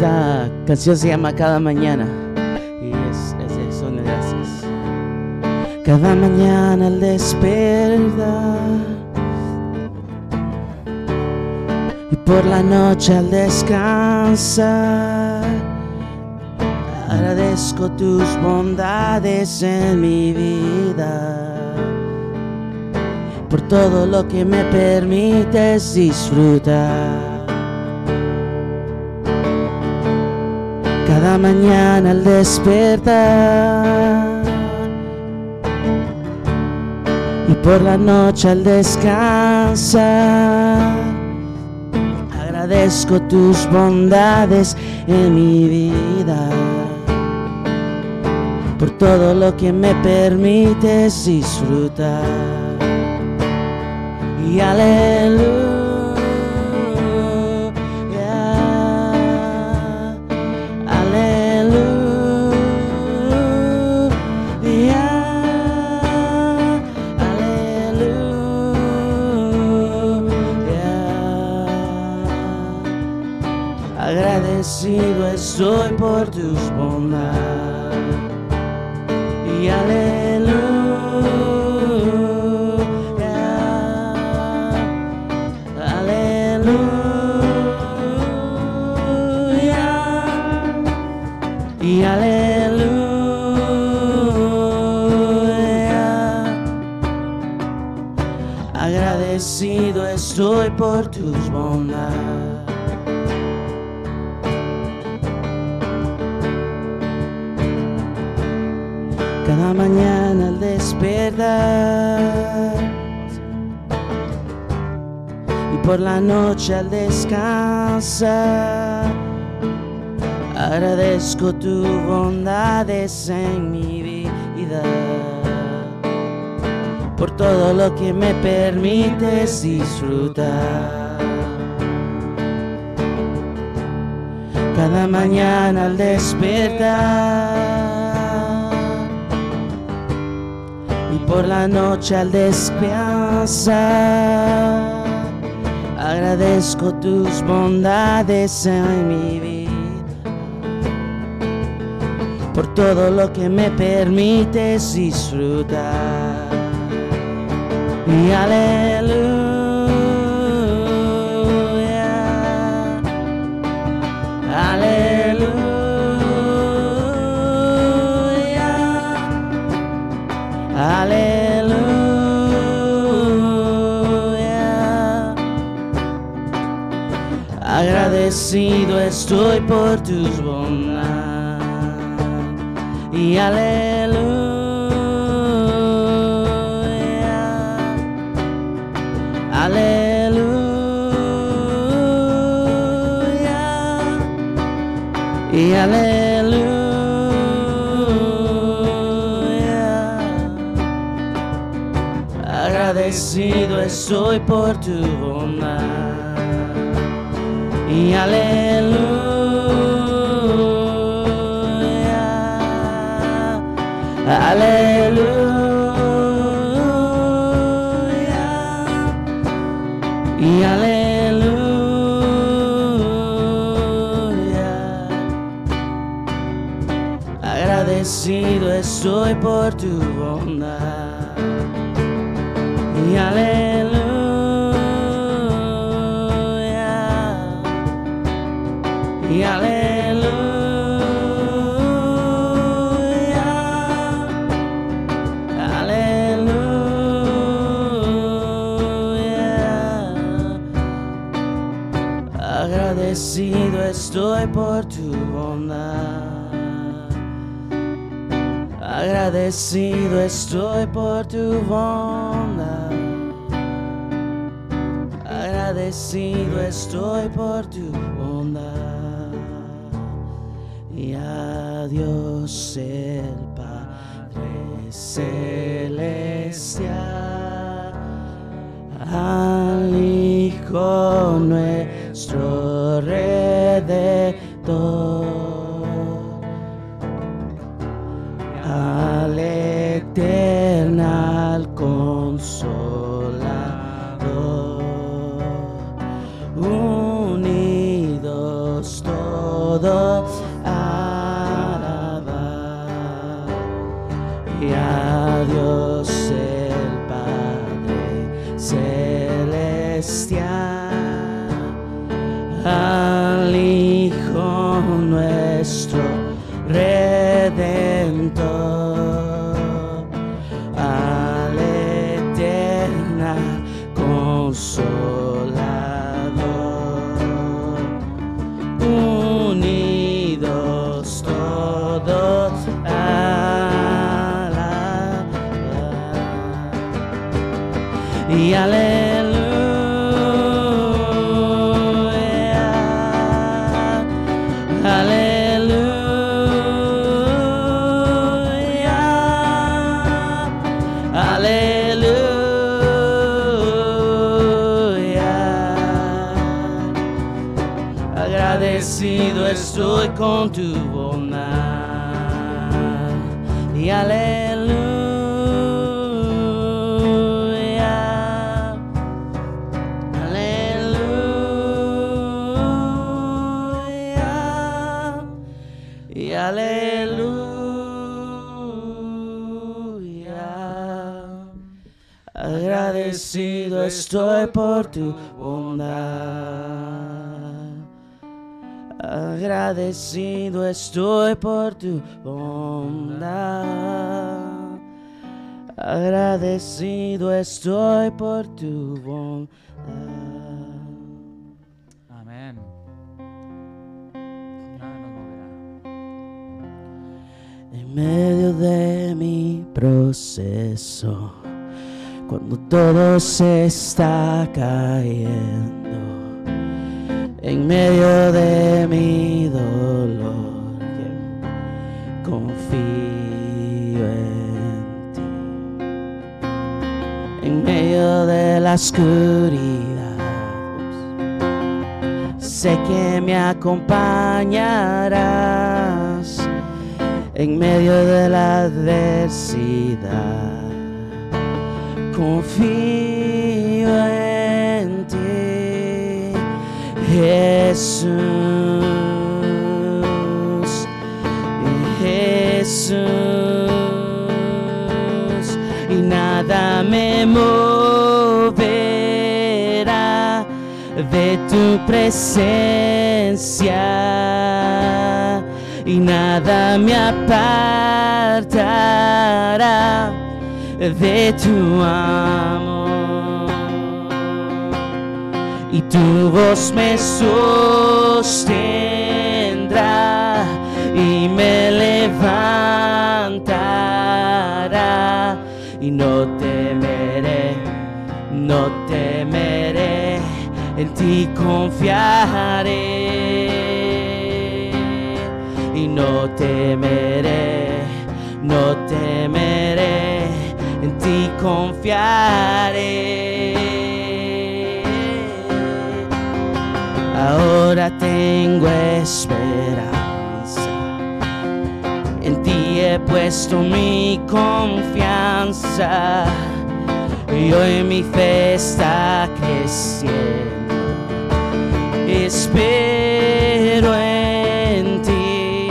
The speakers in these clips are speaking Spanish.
Esta canción se llama Cada Mañana y es, de Son de Gracias. Cada mañana al despertar y por la noche al descansar, agradezco tus bondades en mi vida por todo lo que me permites disfrutar. Cada mañana al despertar. Y por la noche al descansar, agradezco tus bondades en mi vida. Por todo lo que me permites disfrutar. Y aleluya, por tus bondades y aleluya, aleluya y aleluya. Agradecido estoy por por la noche al descansar, agradezco tus bondades en mi vida, por todo lo que me permites disfrutar. Cada mañana al despertar y por la noche al descansar agradezco tus bondades en mi vida por todo lo que me permites disfrutar. Y aleluya Agradecido estoy por tus bondades. Y aleluya. Aleluya. Y aleluya. Agradecido estoy por tu. Aleluya. Aleluya. Y aleluya. Agradecido estoy por tu Agradecido estoy por tu bondad. Agradecido estoy por tu bondad. Y a al Hijo nuestro. Estoy por tu bondad. Agradecido estoy por tu bondad. Agradecido estoy por tu bondad. Amén. Nada nos moverá. En medio de mi proceso, cuando todo se está cayendo, en medio de mi dolor, confío en ti. En medio de la oscuridad, sé que me acompañarás en medio de la adversidad. Confío en ti, Jesús, Jesús, y nada me moverá de tu presencia. Y nada me apartará de tu amor. Y tu voz me sostendrá y me levantará y no temeré, no temeré, en ti confiaré y no temeré, no temeré, ti confiaré. Ahora tengo esperanza, en ti he puesto mi confianza y hoy mi fe está creciendo. Espero en ti,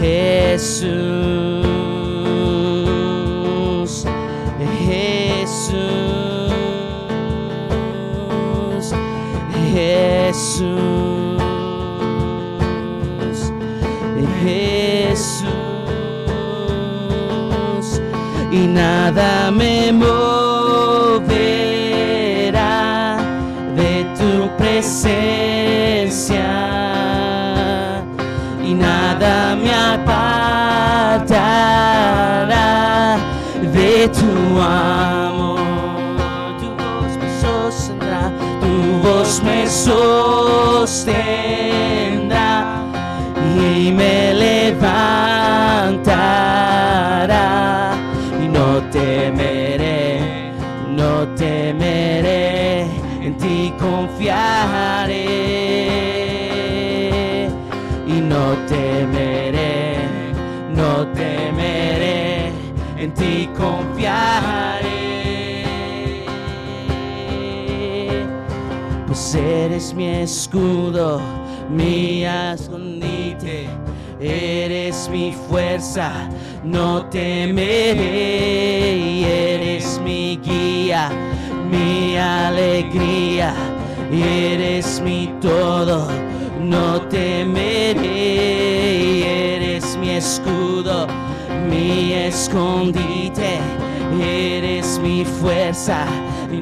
Jesús, Jesús, Jesús, y nada me moverá de tu presencia y nada me apartará de tu amor. Sostendrá y me levantará y no temeré, no temeré, en ti confiaré y no temeré, no temeré, en ti confiaré. Eres mi escudo, mi escondite, eres mi fuerza, no temeré, eres mi guía, mi alegría, eres mi todo, no temeré, eres mi escudo, mi escondite, eres mi fuerza,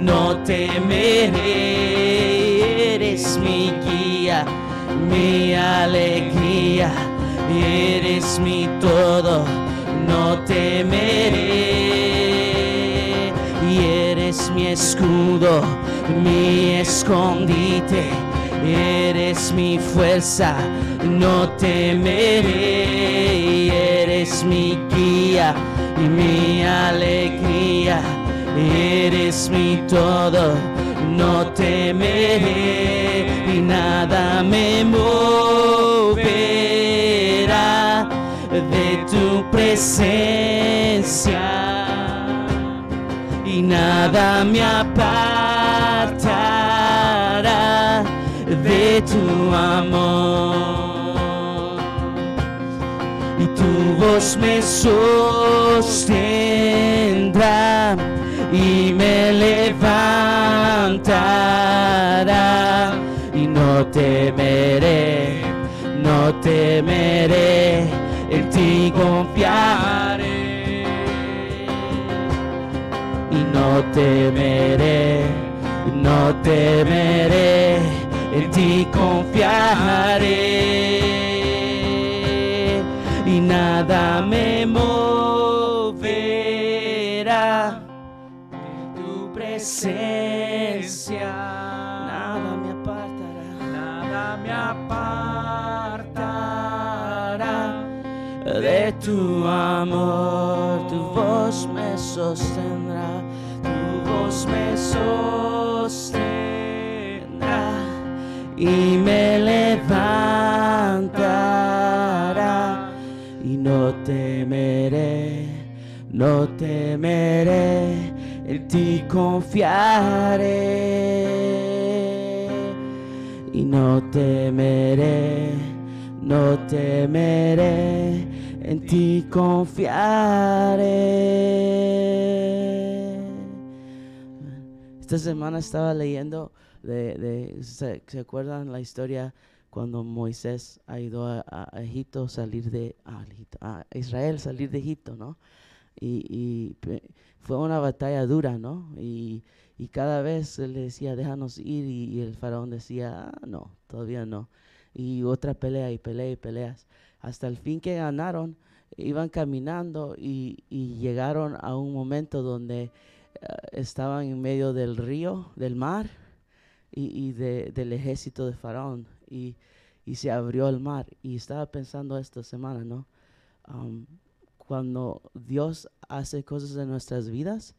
no temeré, mi guía, mi alegría, eres mi todo, no temeré, y eres mi escudo, mi escondite, eres mi fuerza, no temeré, eres mi guía y mi alegría, eres mi todo, no temeré y nada me moverá de tu presencia. Y nada me apartará de tu amor. Y tu voz me sostendrá y me levantará y no temeré, no temeré, en ti confiaré. Y no temeré, no temeré, en ti confiaré. Y nada me moverá presencia, nada me apartará, nada me apartará de tu amor, tu voz me sostendrá, tu voz me sostendrá y me levantará. Y no temeré, no temeré, en ti confiaré y no temeré, no temeré, en ti confiaré. Esta semana estaba leyendo de, ¿se, acuerdan la historia cuando Moisés ido a, a Egipto salir de a Israel salir de Egipto, ¿no? Y, fue una batalla dura, ¿no? Y, y cada vez le decía, déjanos ir, y, el faraón decía, ah, no, todavía no. Y otra pelea y pelea y peleas. Hasta el fin que ganaron, iban caminando y, y llegaron a un momento donde eh, estaban en medio del río, del mar, y, y de- del ejército de Faraón. Y, y se abrió el mar. Y estaba pensando esta semana, ¿no? Cuando Dios hace cosas en nuestras vidas,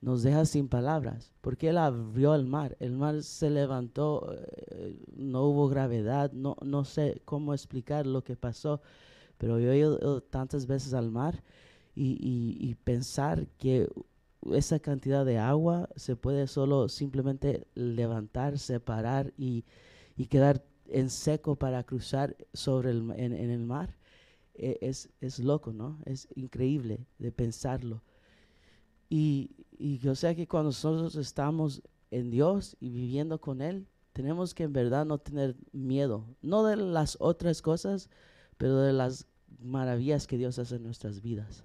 nos deja sin palabras, porque Él abrió el mar, el mar se levantó, eh, no hubo gravedad, no, no sé cómo explicar lo que pasó, pero yo he ido tantas veces al mar y, y- y pensar que esa cantidad de agua se puede solo simplemente levantar, separar y, y quedar en seco para cruzar sobre el, en, en el mar, e- es, es loco, ¿no? Es increíble de pensarlo. Y, y yo sé que cuando nosotros estamos en Dios y viviendo con Él, tenemos que en verdad no tener miedo, no de las otras cosas, pero de las maravillas que Dios hace en nuestras vidas.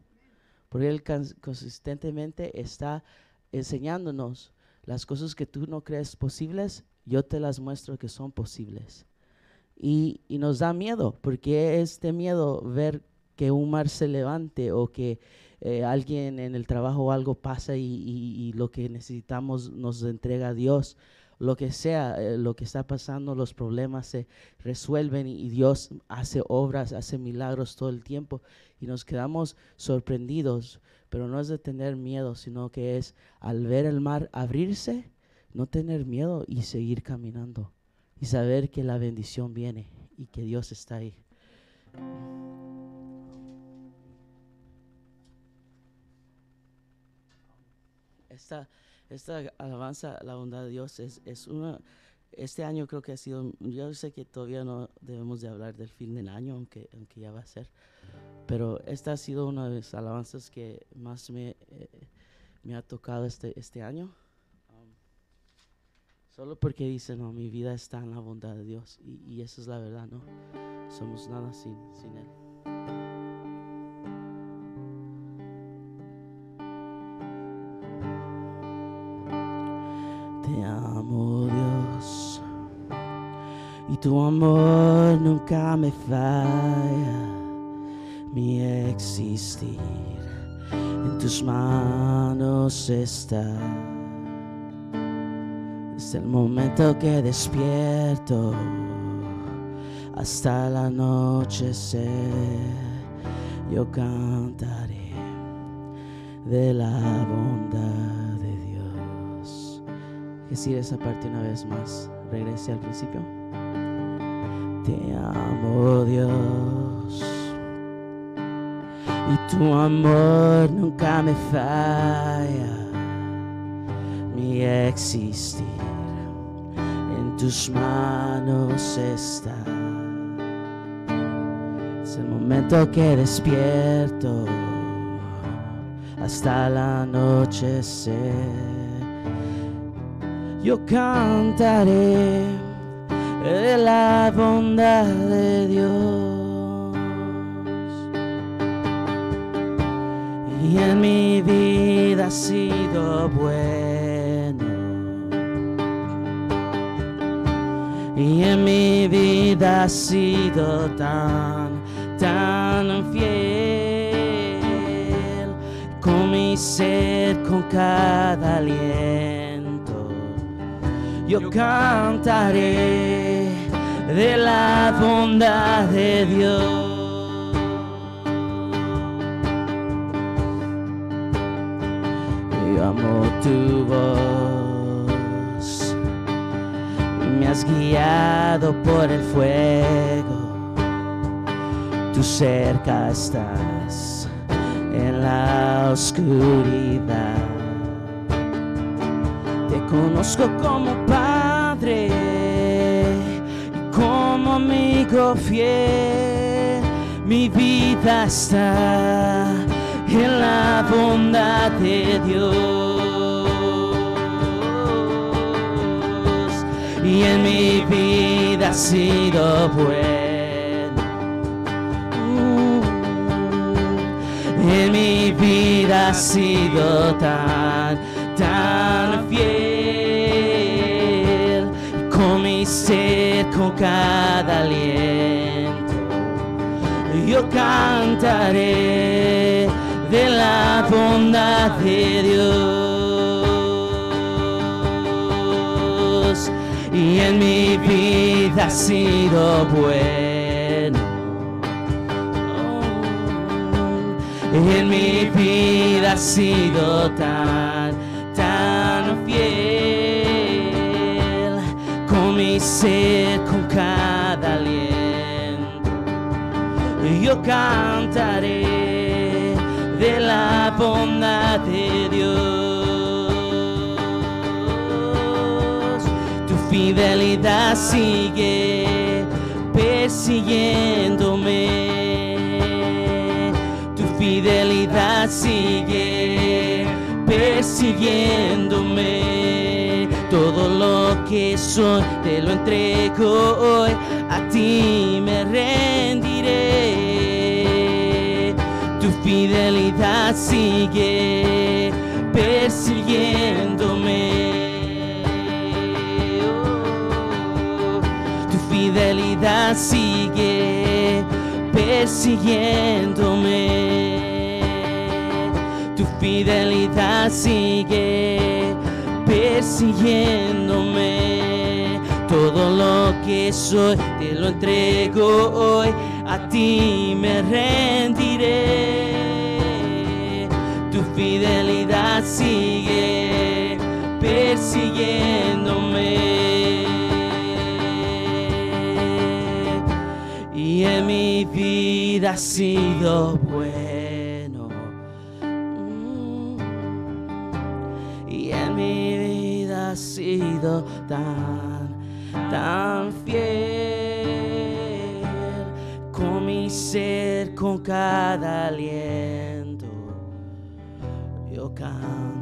Porque Él cons- consistentemente está enseñándonos las cosas que tú no crees posibles, yo te las muestro que son posibles. Y, nos da miedo, porque este miedo ver que un mar se levante o que eh, alguien en el trabajo o algo pasa y, lo que necesitamos nos entrega Dios. Lo que sea, eh, lo que está pasando, los problemas se resuelven y Dios hace obras, hace milagros todo el tiempo y nos quedamos sorprendidos, pero no es de tener miedo, sino que es al ver el mar abrirse, no tener miedo y seguir caminando y saber que la bendición viene y que Dios está ahí. Esta, esta alabanza la bondad de Dios es, es una, este año creo que ha sido, yo sé que todavía no debemos de hablar del fin del año, aunque, aunque ya va a ser, pero esta ha sido una de las alabanzas que más me, eh, me ha tocado este, este año. Solo porque dice, no, mi vida está en la bondad de Dios, y, y esa es la verdad, ¿no? Somos nada sin, sin Él. Te amo Dios y tu amor nunca me falla. Mi existir en tus manos está. Es el momento que despierto hasta el anochecer. Yo cantaré de la bondad de Dios. Decir esa parte una vez más. Regrese al principio. Te amo Dios. Y tu amor nunca me falla. Mi existir tus manos está. Es el momento que despierto hasta el anochecer. Yo cantaré de la bondad de Dios. Y en mi vida ha sido bueno. Y en mi vida ha sido tan, tan fiel. Con mi ser, con cada aliento. Yo cantaré de la bondad de Dios. Amo tu voz. Me has guiado por el fuego. Tú cerca estás en la oscuridad. Te conozco como padre y como amigo fiel. Mi vida está en la bondad de Dios. Y en mi vida ha sido bueno. Mm. En mi vida ha sido tan, tan fiel. Con mi ser, con cada aliento yo cantaré de la bondad de Dios. Y en mi vida ha sido bueno. Oh, en mi vida ha sido tan, tan fiel. Con mi ser, con cada aliento yo cantaré de la bondad de Dios. Fidelidad sigue persiguiéndome. Tu fidelidad sigue persiguiéndome. Todo lo que soy te lo entrego hoy, a ti me rendiré. Tu fidelidad sigue persiguiéndome. Sigue persiguiéndome. Tu fidelidad sigue persiguiéndome. Todo lo que soy te lo entrego hoy, a ti me rendiré. Tu fidelidad sigue persiguiéndome. En mi vida ha sido bueno. Mm. Y en mi vida ha sido tan, tan fiel. Con mi ser, con cada aliento. Yo cantaré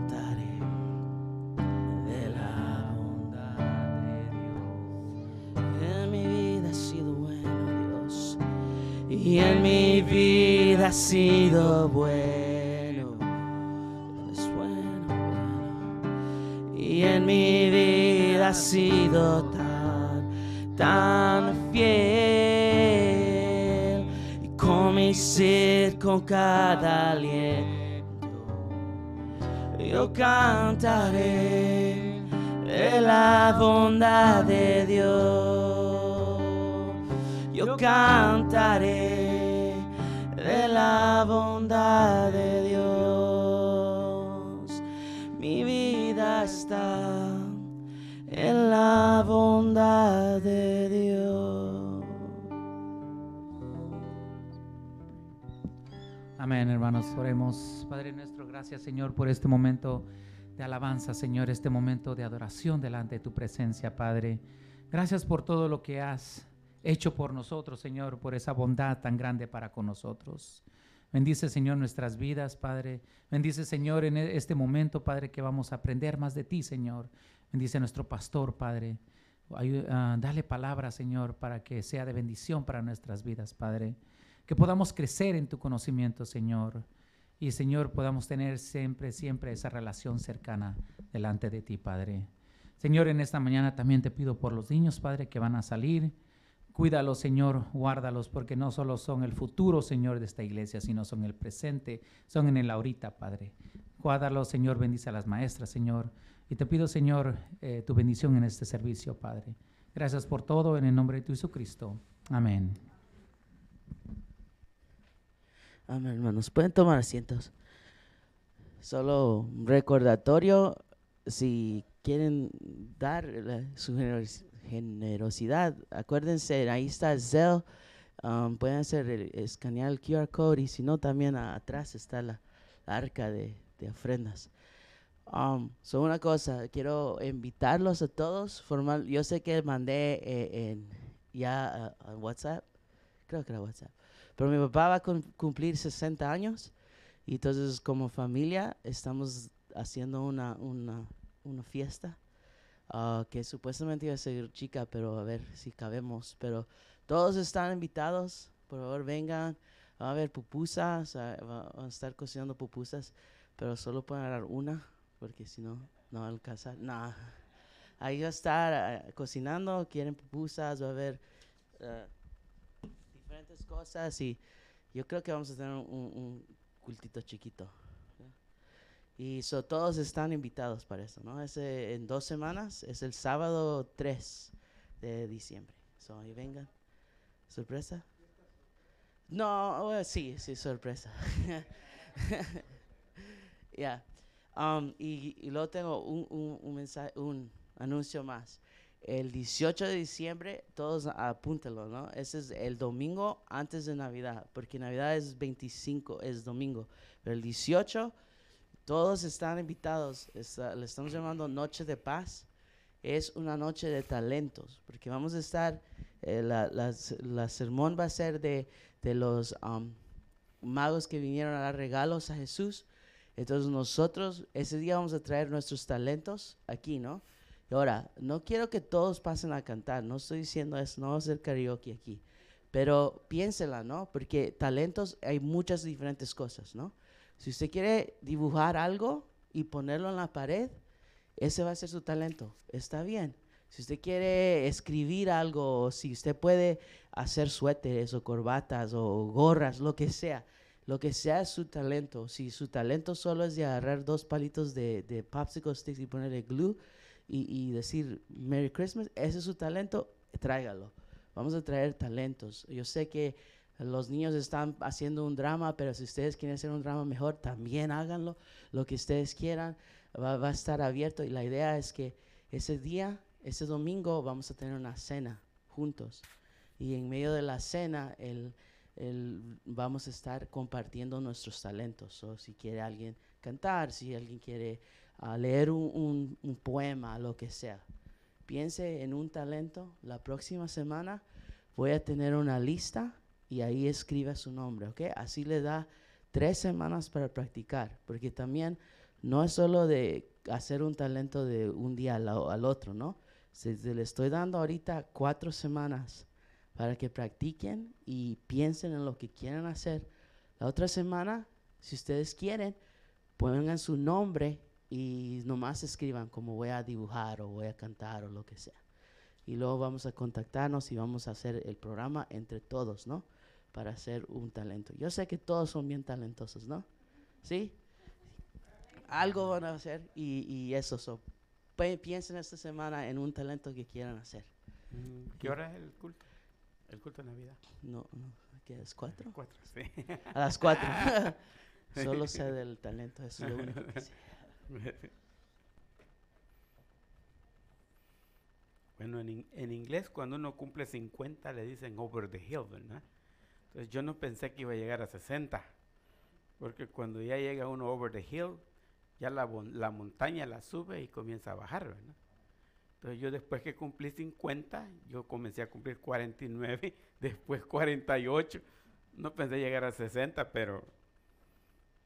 Y en mi vida ha sido bueno. Es bueno. Y en mi vida ha sido tan, tan fiel. Y con mi ser, con cada aliento. Yo cantaré de la bondad de Dios. Yo cantaré de la bondad de Dios. Mi vida está en la bondad de Dios. Amén, hermanos. Oremos. Padre nuestro, gracias, Señor, por este momento de alabanza, Señor, este momento de adoración delante de tu presencia, Padre. Gracias por todo lo que has hecho por nosotros, Señor, por esa bondad tan grande para con nosotros. Bendice, Señor, nuestras vidas, Padre. Bendice, Señor, en e-, este momento, Padre, que vamos a aprender más de ti, Señor. Bendice a nuestro pastor, Padre. Uh, dale palabra, Señor, para que sea de bendición para nuestras vidas, Padre. Que podamos crecer en tu conocimiento, Señor. Y Señor, podamos tener siempre, siempre esa relación cercana delante de ti, Padre. Señor, en esta mañana también te pido por los niños, Padre, que van a salir. Cuídalos, Señor, guárdalos, porque no solo son el futuro, Señor, de esta iglesia, sino son el presente, son en el ahorita, Padre. Guárdalos, Señor, bendice a las maestras, Señor. Y te pido, Señor, eh, tu bendición en este servicio, Padre. Gracias por todo, en el nombre de tu Jesucristo. Amén. Amén, hermanos. Pueden tomar asientos. Solo un recordatorio, si quieren dar su generosidad, acuérdense, ahí está Zelle. Um, pueden hacer escanear el QR code y si no, también atrás está la, arca de, ofrendas. Um, una cosa, quiero invitarlos a todos. Formal, yo sé que mandé eh, en, ya a WhatsApp, creo que era WhatsApp pero mi papá va a cumplir 60 años y entonces como familia estamos haciendo una, una fiesta ah, que supuestamente iba a ser chica, pero a ver si cabemos. Pero todos están invitados, por favor vengan. Va a haber pupusas, van a estar cocinando pupusas, pero solo pueden dar una, porque si no, no va a alcanzar. nada Ahí va a estar ah, cocinando, quieren pupusas, va a haber... Ah, cosas y yo creo que vamos a tener un, cultito chiquito. Y so, todos están invitados para eso, ¿no? Es en dos semanas, es el sábado 3 de diciembre. So, ahí vengan. ¿Sorpresa? No, sí, sí, sorpresa. Ya. Um, y, y, luego tengo un, un, mensaje, un anuncio más el 18 de diciembre, todos apúntenlo, ¿no? Ese es el domingo antes de Navidad, porque Navidad es 25, es domingo. Pero el 18, todos están invitados, le estamos llamando Noche de Paz. Es una noche de talentos, porque vamos a estar, eh, la, la, sermón va a ser de, de los um, magos que vinieron a dar regalos a Jesús. Entonces nosotros ese día vamos a traer nuestros talentos aquí, ¿no? ahora, no quiero que todos pasen a cantar, no estoy diciendo eso, no va a ser karaoke aquí, pero piénsela, ¿no? Porque talentos hay muchas diferentes cosas, ¿no? Si usted quiere dibujar algo y ponerlo en la pared, ese va a ser su talento, está bien. Si usted quiere escribir algo, si usted puede hacer suéteres o corbatas o gorras, lo que sea, lo que sea es su talento. Si su talento solo es de agarrar dos palitos de, popsicle sticks y ponerle glue, y, decir Merry Christmas, ese es su talento, tráigalo. Vamos a traer talentos. Yo sé que los niños están haciendo un drama, pero si ustedes quieren hacer un drama mejor, también háganlo. Lo que ustedes quieran va, a estar abierto. Y la idea es que ese día, ese domingo, vamos a tener una cena juntos. Y en medio de la cena, el, el, vamos a estar compartiendo nuestros talentos. O si quiere alguien cantar, si alguien quiere a leer un, un, poema, lo que sea. Piense en un talento. La próxima semana voy a tener una lista y ahí escriba su nombre, ¿ok? Así le da tres semanas para practicar, porque también no es solo de hacer un talento de un día al, al otro, ¿no? Se, le estoy dando ahorita cuatro semanas para que practiquen y piensen en lo que quieren hacer. La otra semana, si ustedes quieren, pongan su nombre y nomás escriban como voy a dibujar o voy a cantar o lo que sea. Y luego vamos a contactarnos y vamos a hacer el programa entre todos, ¿no? Para hacer un talento. Yo sé que todos son bien talentosos, ¿no? ¿Sí? Algo van a hacer y, y eso. piensen esta semana en un talento que quieran hacer. Mm, ¿Qué hora es el culto? El culto de Navidad. No, no, ¿qué es? ¿Cuatro? Cuatro, sí. A las cuatro. Solo sé del talento, eso es lo único que sé. Bueno, en, en, inglés cuando uno cumple 50 le dicen over the hill, ¿verdad? Entonces yo no pensé que iba a llegar a 60, porque cuando ya llega uno over the hill, ya la, la montaña la sube y comienza a bajar, ¿verdad? Entonces yo después que cumplí 50, yo comencé a cumplir 49, después 48, no pensé llegar a 60, pero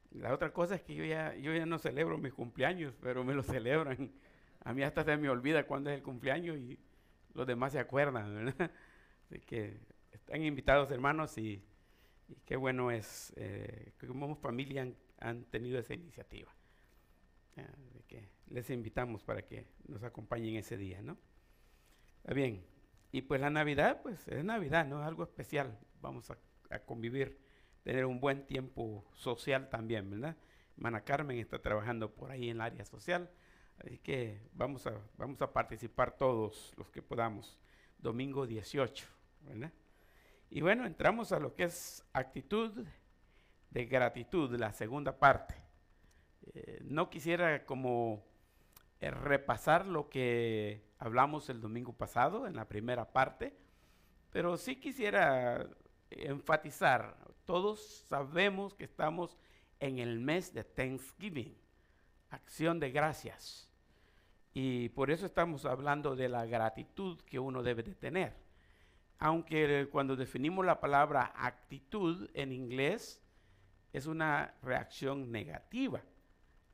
la otra cosa es que yo ya, yo ya no celebro mis cumpleaños, pero me lo celebran. A mí hasta se me olvida cuándo es el cumpleaños y los demás se acuerdan, ¿verdad? Así que están invitados hermanos y, qué bueno es eh, que como familia han, tenido esa iniciativa. que les invitamos para que nos acompañen ese día, ¿no? Está bien. Y pues la Navidad, pues es Navidad, ¿no? Es algo especial. Vamos a, convivir, tener un buen tiempo social también, ¿verdad? Hermana Carmen está trabajando por ahí en el área social Así que vamos a, vamos a participar todos los que podamos. Domingo 18, ¿verdad? Y bueno, entramos a lo que es actitud de gratitud, la segunda parte. Eh, no quisiera como eh, repasar lo que hablamos el domingo pasado en la primera parte, pero sí quisiera enfatizar, todos sabemos que estamos en el mes de Thanksgiving, acción de gracias. Y por eso estamos hablando de la gratitud que uno debe de tener. Aunque cuando definimos la palabra actitud en inglés es una reacción negativa.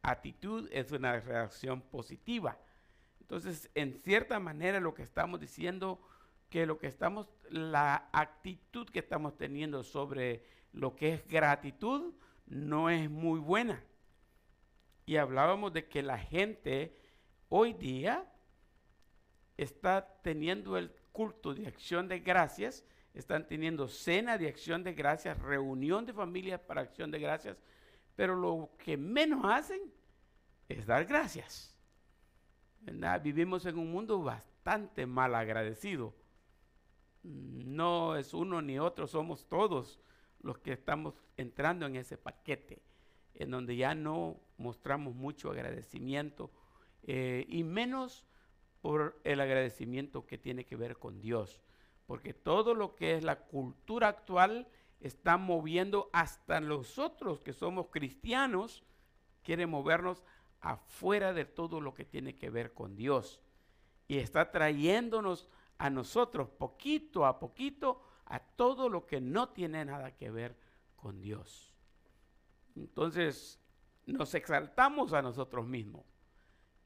Actitud es una reacción positiva. Entonces, en cierta manera lo que estamos diciendo que lo que estamos la actitud que estamos teniendo sobre lo que es gratitud no es muy buena. Y hablábamos de que la gente hoy día está teniendo el culto de acción de gracias, están teniendo cena de acción de gracias, reunión de familias para acción de gracias, pero lo que menos hacen es dar gracias. Vivimos en un mundo bastante mal agradecido. No es uno ni otro, somos todos los que estamos entrando en ese paquete, en donde ya no mostramos mucho agradecimiento eh, y menos por el agradecimiento que tiene que ver con Dios, porque todo lo que es la cultura actual está moviendo hasta nosotros que somos cristianos, quiere movernos afuera de todo lo que tiene que ver con Dios y está trayéndonos a nosotros poquito a poquito a todo lo que no tiene nada que ver con Dios. Entonces nos exaltamos a nosotros mismos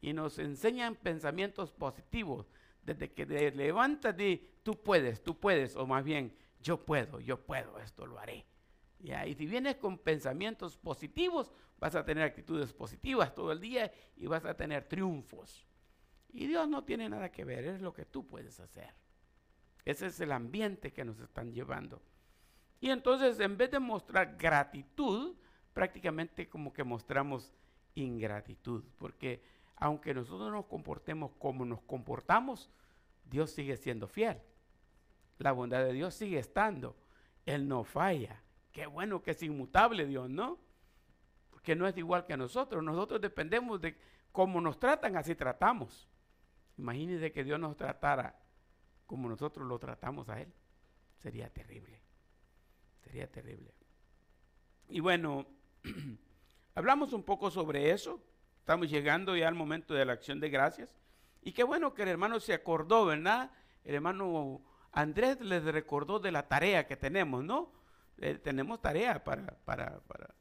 y nos enseñan pensamientos positivos. Desde que te levantas tú puedes, tú puedes, o más bien yo puedo, yo puedo, esto lo haré. Y si vienes con pensamientos positivos, vas a tener actitudes positivas todo el día y vas a tener triunfos. Y Dios no tiene nada que ver, es lo que tú puedes hacer. Ese es el ambiente que nos están llevando. Y entonces, en vez de mostrar gratitud, prácticamente como que mostramos ingratitud, porque aunque nosotros nos comportemos como nos comportamos, Dios sigue siendo fiel. La bondad de Dios sigue estando. Él no falla. Qué bueno que es inmutable Dios, ¿no? Porque no es igual que nosotros. Nosotros dependemos de cómo nos tratan, así tratamos. Imagínense que Dios nos tratara como nosotros lo tratamos a Él. Sería terrible. Sería terrible. Y bueno, hablamos un poco sobre eso. Estamos llegando ya al momento de la acción de gracias. Y qué bueno que el hermano se acordó, ¿verdad? El hermano Andrés les recordó de la tarea que tenemos, ¿no? Eh, tenemos tarea para, para, para,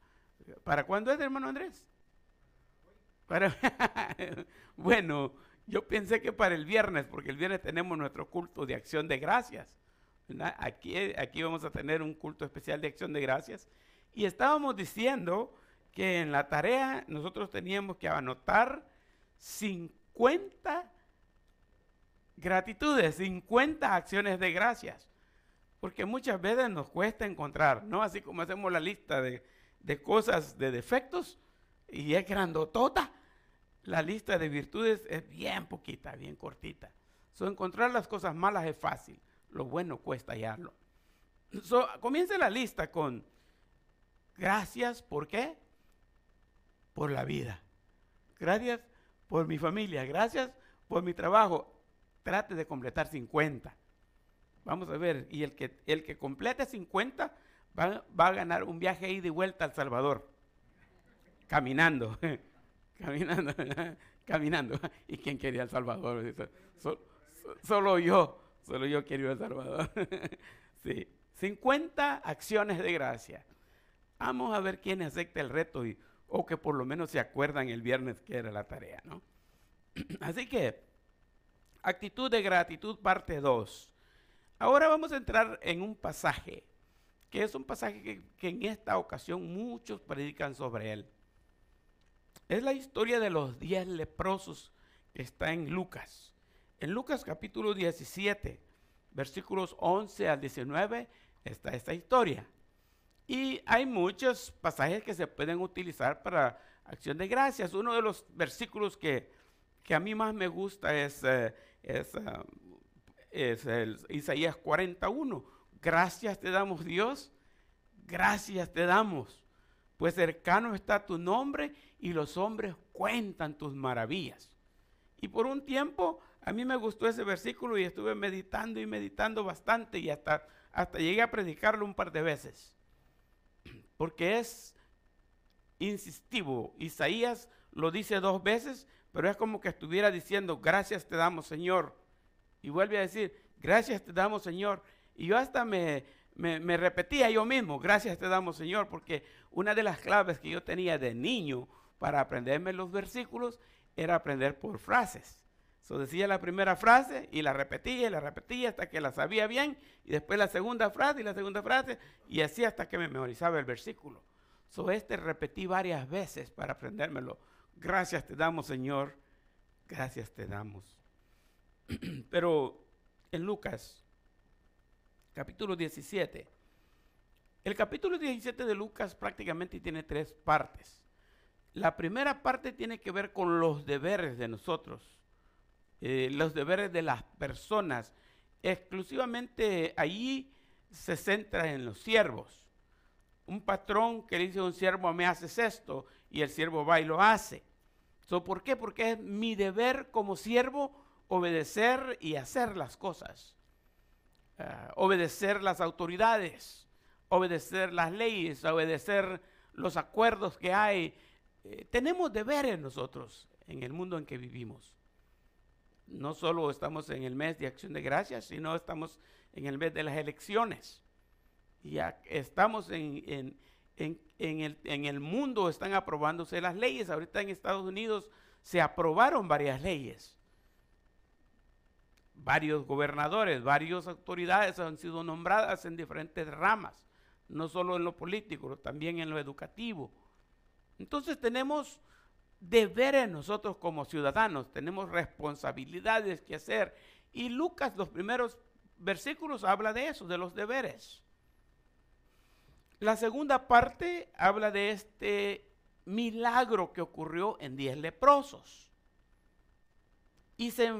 ¿para cuándo es, hermano Andrés? Para, bueno, yo pensé que para el viernes, porque el viernes tenemos nuestro culto de acción de gracias. Aquí, aquí vamos a tener un culto especial de acción de gracias. Y estábamos diciendo que en la tarea nosotros teníamos que anotar 50 gratitudes, 50 acciones de gracias. Porque muchas veces nos cuesta encontrar, ¿no? Así como hacemos la lista de, de cosas, de defectos, y es grandotota. la lista de virtudes es bien poquita, bien cortita. So, encontrar las cosas malas es fácil, lo bueno cuesta hallarlo. So, comience la lista con gracias, ¿por qué? Por la vida. Gracias por mi familia, gracias por mi trabajo. Trate de completar 50. Vamos a ver, y el que, el que complete 50 va, va a ganar un viaje ahí de vuelta al Salvador. Caminando, caminando, caminando. ¿Y quién quería El Salvador? solo yo, solo yo quiero El Salvador. sí, 50 acciones de gracia. Vamos a ver quién acepta el reto y, o que por lo menos se acuerdan el viernes que era la tarea, ¿no? Así que, actitud de gratitud parte 2. Ahora vamos a entrar en un pasaje, que es un pasaje que, que en esta ocasión muchos predican sobre él. Es la historia de los diez leprosos que está en Lucas. En Lucas capítulo 17, versículos 11 al 19, está esta historia. Y hay muchos pasajes que se pueden utilizar para acción de gracias. Uno de los versículos que, a mí más me gusta es, eh, es, ah, el Isaías 41. Gracias te damos Dios, gracias te damos, pues cercano está tu nombre y los hombres cuentan tus maravillas. Y por un tiempo a mí me gustó ese versículo y estuve meditando y meditando bastante y hasta, hasta llegué a predicarlo un par de veces. Porque es insistivo. Isaías lo dice dos veces, pero es como que estuviera diciendo, gracias te damos Señor. Y vuelve a decir, gracias te damos Señor. Y yo hasta me, me, repetía yo mismo, gracias te damos Señor, porque una de las claves que yo tenía de niño para aprenderme los versículos era aprender por frases. Decía la primera frase y la repetía y la repetía hasta que la sabía bien y después la segunda frase y la segunda frase y así hasta que me memorizaba el versículo. So este repetí varias veces para aprendérmelo. Gracias te damos, Señor. Gracias te damos. Pero en Lucas capítulo 17. El capítulo 17 de Lucas prácticamente tiene tres partes. La primera parte tiene que ver con los deberes de nosotros, eh, los deberes de las personas. Exclusivamente allí se centra en los siervos. Un patrón que dice a un siervo, me haces esto, y el siervo va y lo hace. ¿Por qué? Porque es mi deber como siervo obedecer y hacer las cosas. Eh, obedecer las autoridades, obedecer las leyes, obedecer los acuerdos que hay. Eh, tenemos deberes nosotros en el mundo en que vivimos. No solo estamos en el mes de acción de gracias, sino estamos en el mes de las elecciones. Y estamos en, en, el, en el mundo, están aprobándose las leyes. Ahorita en Estados Unidos se aprobaron varias leyes varios gobernadores, varias autoridades han sido nombradas en diferentes ramas, no solo en lo político, también en lo educativo. Entonces tenemos deberes nosotros como ciudadanos, tenemos responsabilidades que hacer. Y Lucas, los primeros versículos, habla de eso, de los deberes. La segunda parte habla de este milagro que ocurrió en diez leprosos. Y se,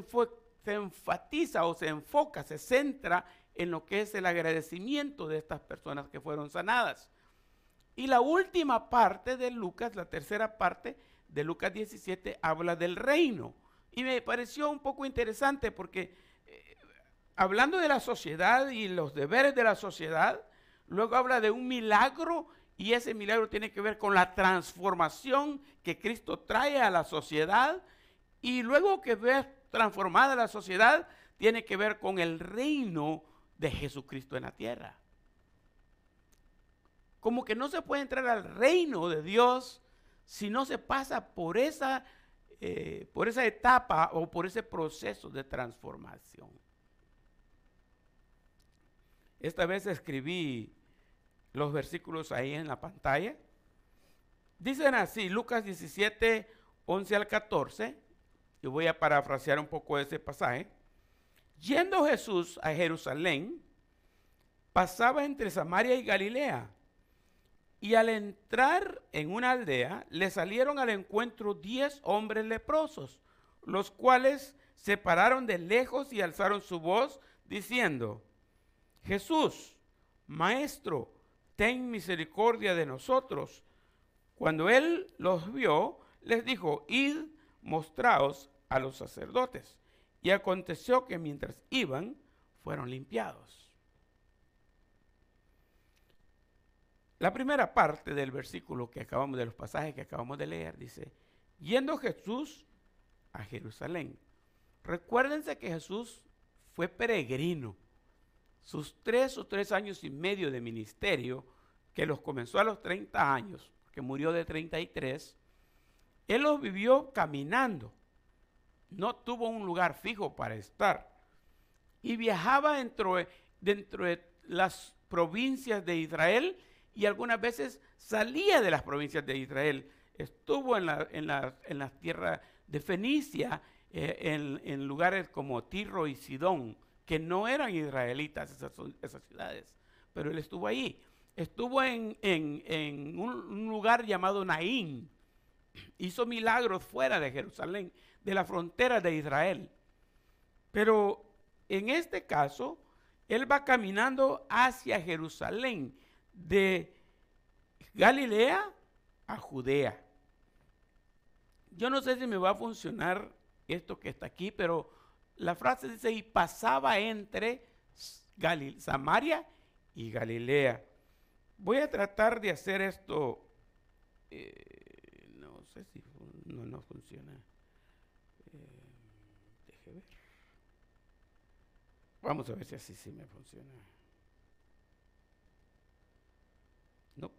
se enfatiza o se enfoca, se centra en lo que es el agradecimiento de estas personas que fueron sanadas. Y la última parte de Lucas, la tercera parte de Lucas 17, habla del reino. Y me pareció un poco interesante porque eh, hablando de la sociedad y los deberes de la sociedad, luego habla de un milagro y ese milagro tiene que ver con la transformación que Cristo trae a la sociedad. Y luego que ve transformada la sociedad tiene que ver con el reino de Jesucristo en la tierra. Como que no se puede entrar al reino de Dios si no se pasa por esa, eh, por esa etapa o por ese proceso de transformación. Esta vez escribí los versículos ahí en la pantalla. Dicen así, Lucas 17, 11 al 14. Yo voy a parafrasear un poco ese pasaje. Yendo Jesús a Jerusalén, pasaba entre Samaria y Galilea. Y al entrar en una aldea, le salieron al encuentro diez hombres leprosos, los cuales se pararon de lejos y alzaron su voz, diciendo, Jesús, Maestro, ten misericordia de nosotros. Cuando él los vio, les dijo, id, mostraos a los sacerdotes. Y aconteció que mientras iban, fueron limpiados. La primera parte del versículo que acabamos de los pasajes que acabamos de leer dice, yendo Jesús a Jerusalén. Recuérdense que Jesús fue peregrino. Sus tres o tres años y medio de ministerio, que los comenzó a los 30 años, que murió de 33, él los vivió caminando. No tuvo un lugar fijo para estar. Y viajaba dentro de, dentro de las provincias de Israel y algunas veces salía de las provincias de Israel. Estuvo en, la, en, en las tierras de Fenicia, eh, en, lugares como Tiro y Sidón, que no eran israelitas esas, ciudades, pero él estuvo ahí. Estuvo en, en un, un, lugar llamado Naín. Hizo milagros fuera de Jerusalén, de la frontera de Israel. Pero en este caso, él va caminando hacia Jerusalén, de Galilea a Judea. Yo no sé si me va a funcionar esto que está aquí, pero la frase dice, y pasaba entre Galil Samaria y Galilea. Voy a tratar de hacer esto, eh, no sé si no, no funciona. Eh, deje ver. Vamos a ver si así sí me funciona. No.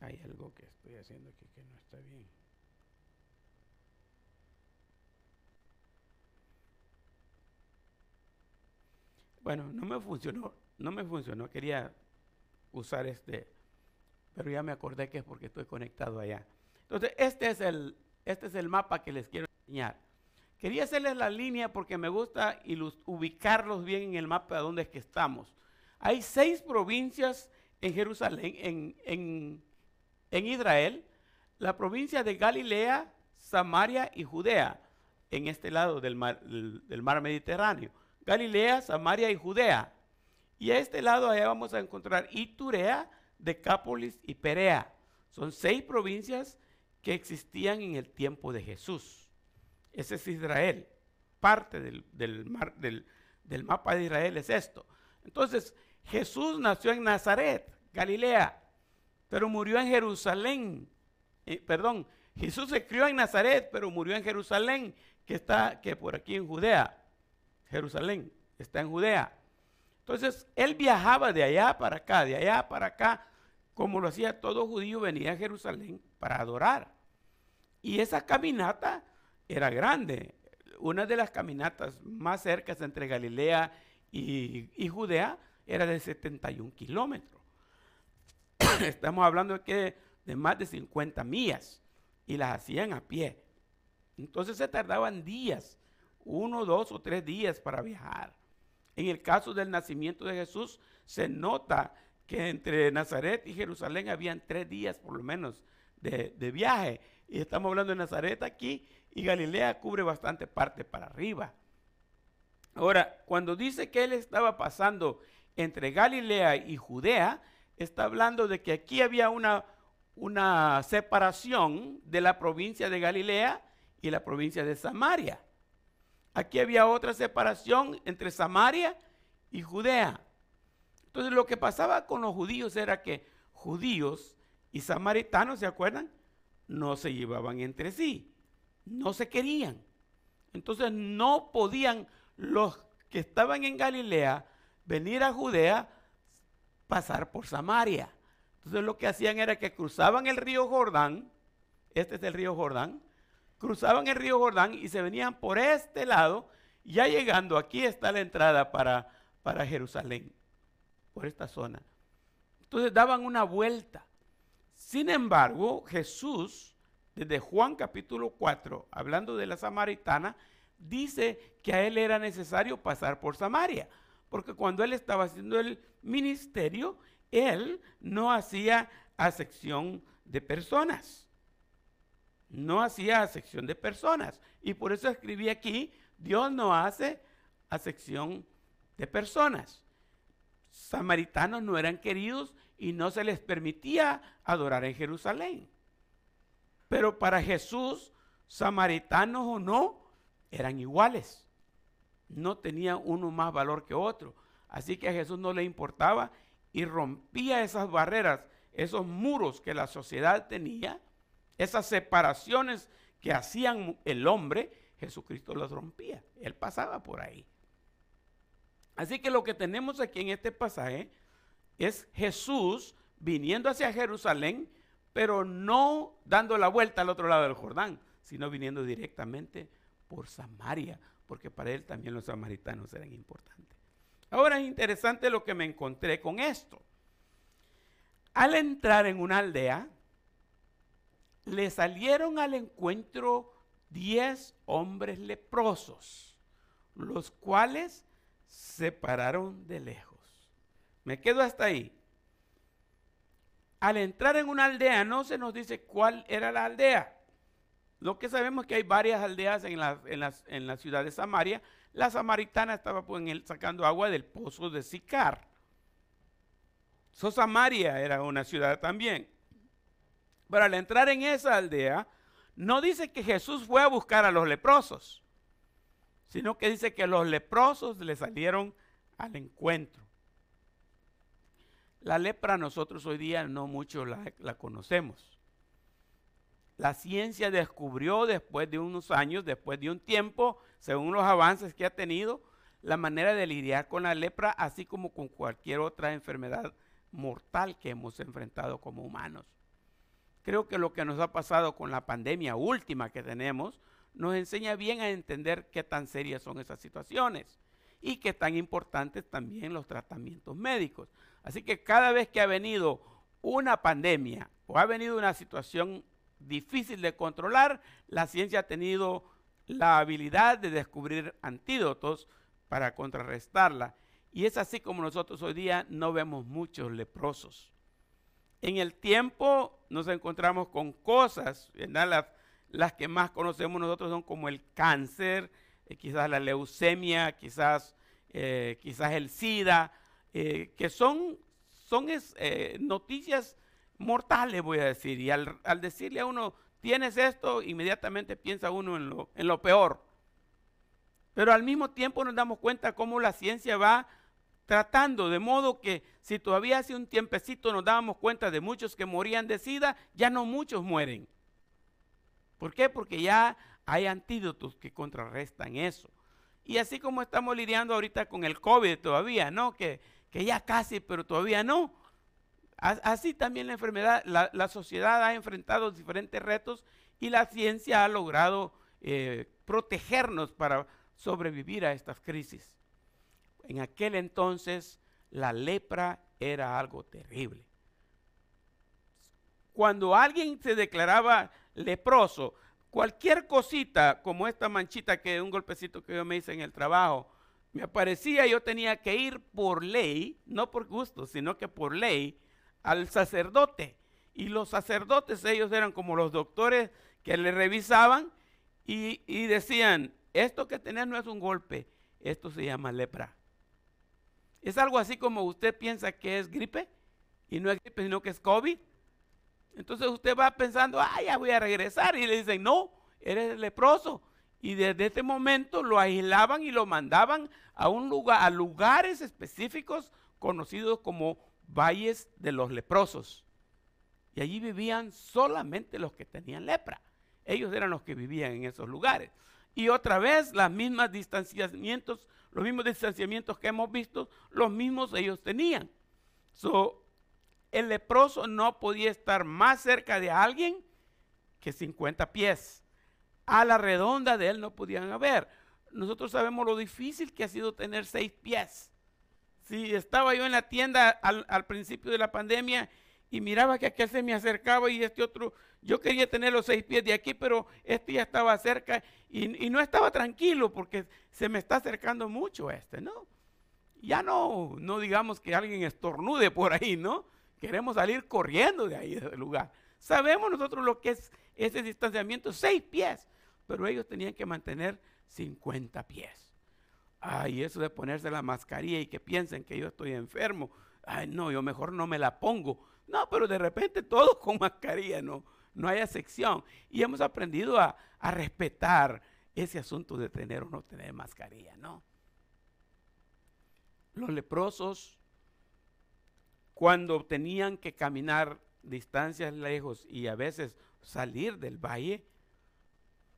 Hay algo que estoy haciendo aquí que no está bien. Bueno, no me funcionó, no me funcionó, quería usar este, pero ya me acordé que es porque estoy conectado allá. Entonces, este es el, este es el mapa que les quiero enseñar. Quería hacerles la línea porque me gusta ubicarlos bien en el mapa de dónde es que estamos. Hay seis provincias en Jerusalén, en, en, en Israel, la provincia de Galilea, Samaria y Judea, en este lado del mar, Mediterráneo. Galilea, Samaria y Judea. Y a este lado allá vamos a encontrar Iturea, Decápolis y Perea. Son seis provincias que existían en el tiempo de Jesús. Ese es Israel. Parte del mapa de Israel es esto. Entonces, Jesús nació en Nazaret, Galilea, pero murió en Jerusalén. Perdón, Jesús se crió en Nazaret, pero murió en Jerusalén, que está que por aquí en Judea. Jerusalén está en Judea. Entonces, él viajaba de allá para acá, de allá para acá, como lo hacía todo judío, venía a Jerusalén para adorar. Y esa caminata era grande. Una de las caminatas más cercas entre Galilea y, y Judea era de 71 kilómetros. Estamos hablando de, que de más de 50 millas y las hacían a pie. Entonces se tardaban días, uno, dos o tres días para viajar. En el caso del nacimiento de Jesús, se nota que entre Nazaret y Jerusalén habían tres días por lo menos de, de viaje. Y estamos hablando de Nazaret aquí y Galilea cubre bastante parte para arriba. Ahora, cuando dice que él estaba pasando entre Galilea y Judea, está hablando de que aquí había una, una separación de la provincia de Galilea y la provincia de Samaria. Aquí había otra separación entre Samaria y Judea. Entonces lo que pasaba con los judíos era que judíos y samaritanos, ¿se acuerdan? No se llevaban entre sí, no se querían. Entonces no podían los que estaban en Galilea venir a Judea, pasar por Samaria. Entonces lo que hacían era que cruzaban el río Jordán, este es el río Jordán, cruzaban el río Jordán y se venían por este lado, ya llegando, aquí está la entrada para, para Jerusalén, por esta zona. Entonces daban una vuelta. Sin embargo, Jesús, desde Juan capítulo 4, hablando de la samaritana, dice que a él era necesario pasar por Samaria, porque cuando él estaba haciendo el ministerio, él no hacía acepción de personas. No hacía acepción de personas. Y por eso escribí aquí, Dios no hace acepción de personas. Samaritanos no eran queridos y no se les permitía adorar en Jerusalén. Pero para Jesús, samaritanos o no, eran iguales. No tenía uno más valor que otro. Así que a Jesús no le importaba y rompía esas barreras, esos muros que la sociedad tenía, esas separaciones que hacían el hombre, Jesucristo los rompía. Él pasaba por ahí. Así que lo que tenemos aquí en este pasaje es Jesús viniendo hacia Jerusalén, pero no dando la vuelta al otro lado del Jordán, sino viniendo directamente por Samaria, porque para él también los samaritanos eran importantes. Ahora es interesante lo que me encontré con esto. Al entrar en una aldea, le salieron al encuentro diez hombres leprosos, los cuales se pararon de lejos. Me quedo hasta ahí. Al entrar en una aldea no se nos dice cuál era la aldea. Lo que sabemos es que hay varias aldeas en la, ciudad de Samaria. La samaritana estaba pues, sacando agua del pozo de Sicar. So, Samaria era una ciudad también. Pero al entrar en esa aldea, no dice que Jesús fue a buscar a los leprosos, sino que dice que los leprosos le salieron al encuentro. La lepra nosotros hoy día no mucho la conocemos la ciencia descubrió después de unos años, después de un tiempo, según los avances que ha tenido, la manera de lidiar con la lepra, así como con cualquier otra enfermedad mortal que hemos enfrentado como humanos. Creo que lo que nos ha pasado con la pandemia última que tenemos nos enseña bien a entender qué tan serias son esas situaciones y qué tan importantes también los tratamientos médicos. Así que cada vez que ha venido una pandemia o ha venido una situación difícil de controlar, la ciencia ha tenido la habilidad de descubrir antídotos para contrarrestarla. Y es así como nosotros hoy día no vemos muchos leprosos. En el tiempo nos encontramos con cosas, las, las, que más conocemos nosotros son como el cáncer, eh, quizás la leucemia, quizás, eh, quizás el SIDA, eh, que son, son noticias mortales, voy a decir. Y al, decirle a uno, tienes esto, inmediatamente piensa uno en lo, en lo peor. Pero al mismo tiempo nos damos cuenta cómo la ciencia va tratando, de modo que si todavía hace un tiempecito nos dábamos cuenta de muchos que morían de sida, ya no muchos mueren. ¿Por qué? Porque ya hay antídotos que contrarrestan eso. Y así como estamos lidiando ahorita con el COVID todavía, ¿no? Que, que ya casi, pero todavía no. Así también la enfermedad, la, sociedad ha enfrentado diferentes retos y la ciencia ha logrado eh, protegernos para sobrevivir a estas crisis. En aquel entonces la lepra era algo terrible. Cuando alguien se declaraba leproso, cualquier cosita como esta manchita que un golpecito que yo me hice en el trabajo, me aparecía, yo tenía que ir por ley, no por gusto, sino que por ley, al sacerdote. Y los sacerdotes, ellos eran como los doctores que le revisaban y, decían, esto que tenés no es un golpe, esto se llama lepra. Es algo así como usted piensa que es gripe y no es gripe, sino que es COVID. Entonces usted va pensando, ah, ya voy a regresar. Y le dicen, no, eres leproso. Y desde este momento lo aislaban y lo mandaban a un lugar, a lugares específicos conocidos como valles de los leprosos. Y allí vivían solamente los que tenían lepra. Ellos eran los que vivían en esos lugares. Y otra vez, los mismos distanciamientos, los mismos distanciamientos que hemos visto, los mismos ellos tenían. So, el leproso no podía estar más cerca de alguien que 50 pies. A la redonda de él no podían haber. Nosotros sabemos lo difícil que ha sido tener seis pies. Si estaba yo en la tienda al, principio de la pandemia y miraba que aquel se me acercaba y este otro, yo quería tener los seis pies de aquí, pero este ya estaba cerca y, no estaba tranquilo porque se me está acercando mucho este, ¿no? Ya no, no digamos que alguien estornude por ahí, ¿no? Queremos salir corriendo de ahí, de ese lugar. Sabemos nosotros lo que es ese distanciamiento, seis pies, pero ellos tenían que mantener 50 pies. Ay, eso de ponerse la mascarilla y que piensen que yo estoy enfermo. Ay, no, yo mejor no me la pongo. No, pero de repente todos con mascarilla, no, no hay excepción. Y hemos aprendido a, a respetar ese asunto de tener o no tener mascarilla, ¿no? Los leprosos, cuando tenían que caminar distancias lejos y a veces salir del valle,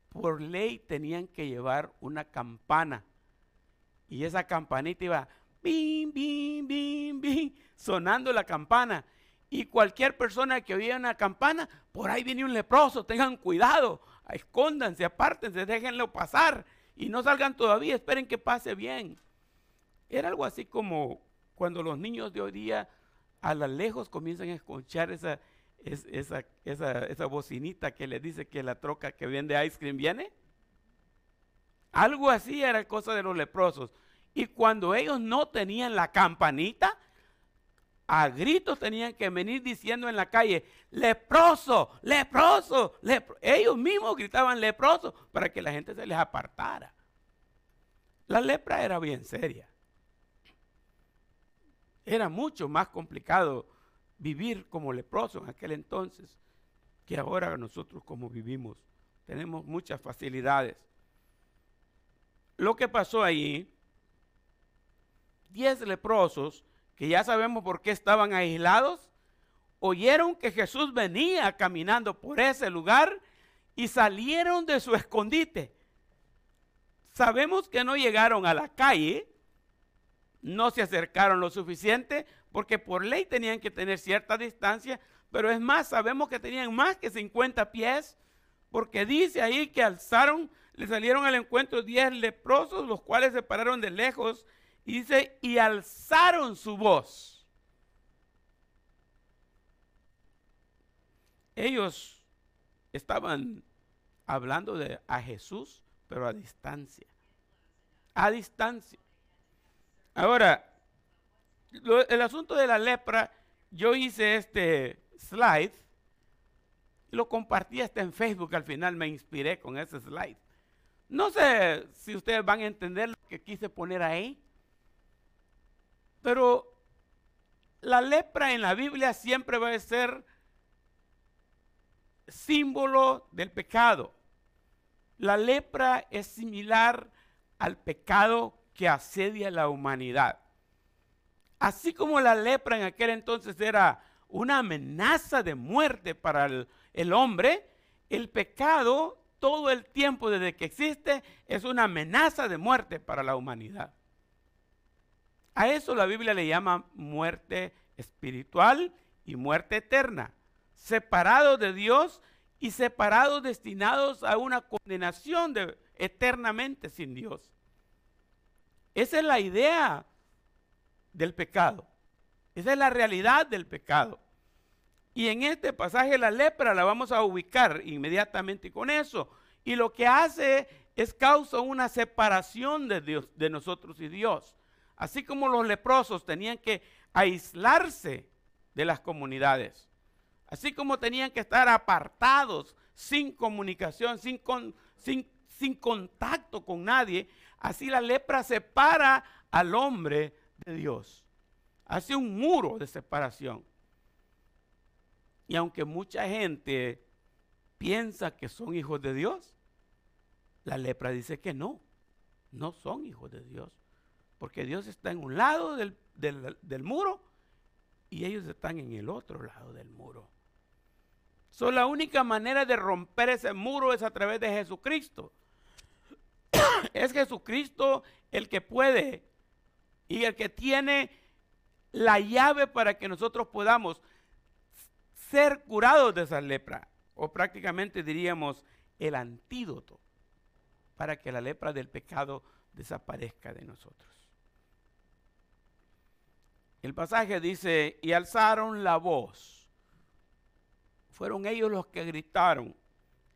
por ley tenían que llevar una campana. Y esa campanita iba bim, bim, bim, bim, sonando la campana. Y cualquier persona que oía una campana, por ahí viene un leproso, tengan cuidado, escóndanse, apártense, déjenlo pasar y no salgan todavía, esperen que pase bien. Era algo así como cuando los niños de hoy día a lo lejos comienzan a escuchar esa, esa, esa, esa bocinita que le dice que la troca que vende ice cream viene. Algo así era cosa de los leprosos. Y cuando ellos no tenían la campanita, a gritos tenían que venir diciendo en la calle, leproso, leproso, ellos mismos gritaban leproso para que la gente se les apartara. La lepra era bien seria. Era mucho más complicado vivir como leproso en aquel entonces que ahora nosotros como vivimos. Tenemos muchas facilidades. Lo que pasó allí, diez leprosos que ya sabemos por qué estaban aislados, oyeron que Jesús venía caminando por ese lugar y salieron de su escondite. Sabemos que no llegaron a la calle, no se acercaron lo suficiente, porque por ley tenían que tener cierta distancia, pero es más, sabemos que tenían más que 50 pies, porque dice ahí que alzaron, le salieron al encuentro 10 leprosos, los cuales se pararon de lejos y dice, y alzaron su voz. Ellos estaban hablando de a Jesús, pero a distancia. A distancia. Ahora, el asunto de la lepra, yo hice este slide, lo compartí hasta en Facebook, al final me inspiré con ese slide. No sé si ustedes van a entender lo que quise poner ahí. Pero la lepra en la Biblia siempre va a ser símbolo del pecado. La lepra es similar al pecado que asedia a la humanidad. Así como la lepra en aquel entonces era una amenaza de muerte para el, el hombre, el pecado todo el tiempo desde que existe es una amenaza de muerte para la humanidad. A eso la Biblia le llama muerte espiritual y muerte eterna. Separados de Dios y separados destinados a una condenación de, eternamente sin Dios. Esa es la idea del pecado. Esa es la realidad del pecado. Y en este pasaje la lepra la vamos a ubicar inmediatamente con eso. Y lo que hace es causa una separación de Dios, de nosotros y Dios. Así como los leprosos tenían que aislarse de las comunidades, así como tenían que estar apartados, sin comunicación, sin, sin, contacto con nadie, así la lepra separa al hombre de Dios. Hace un muro de separación. Y aunque mucha gente piensa que son hijos de Dios, la lepra dice que no, no son hijos de Dios. Porque Dios está en un lado del, muro y ellos están en el otro lado del muro. So, la única manera de romper ese muro es a través de Jesucristo. es Jesucristo el que puede y el que tiene la llave para que nosotros podamos ser curados de esa lepra. O prácticamente diríamos el antídoto para que la lepra del pecado desaparezca de nosotros. El pasaje dice, y alzaron la voz. Fueron ellos los que gritaron.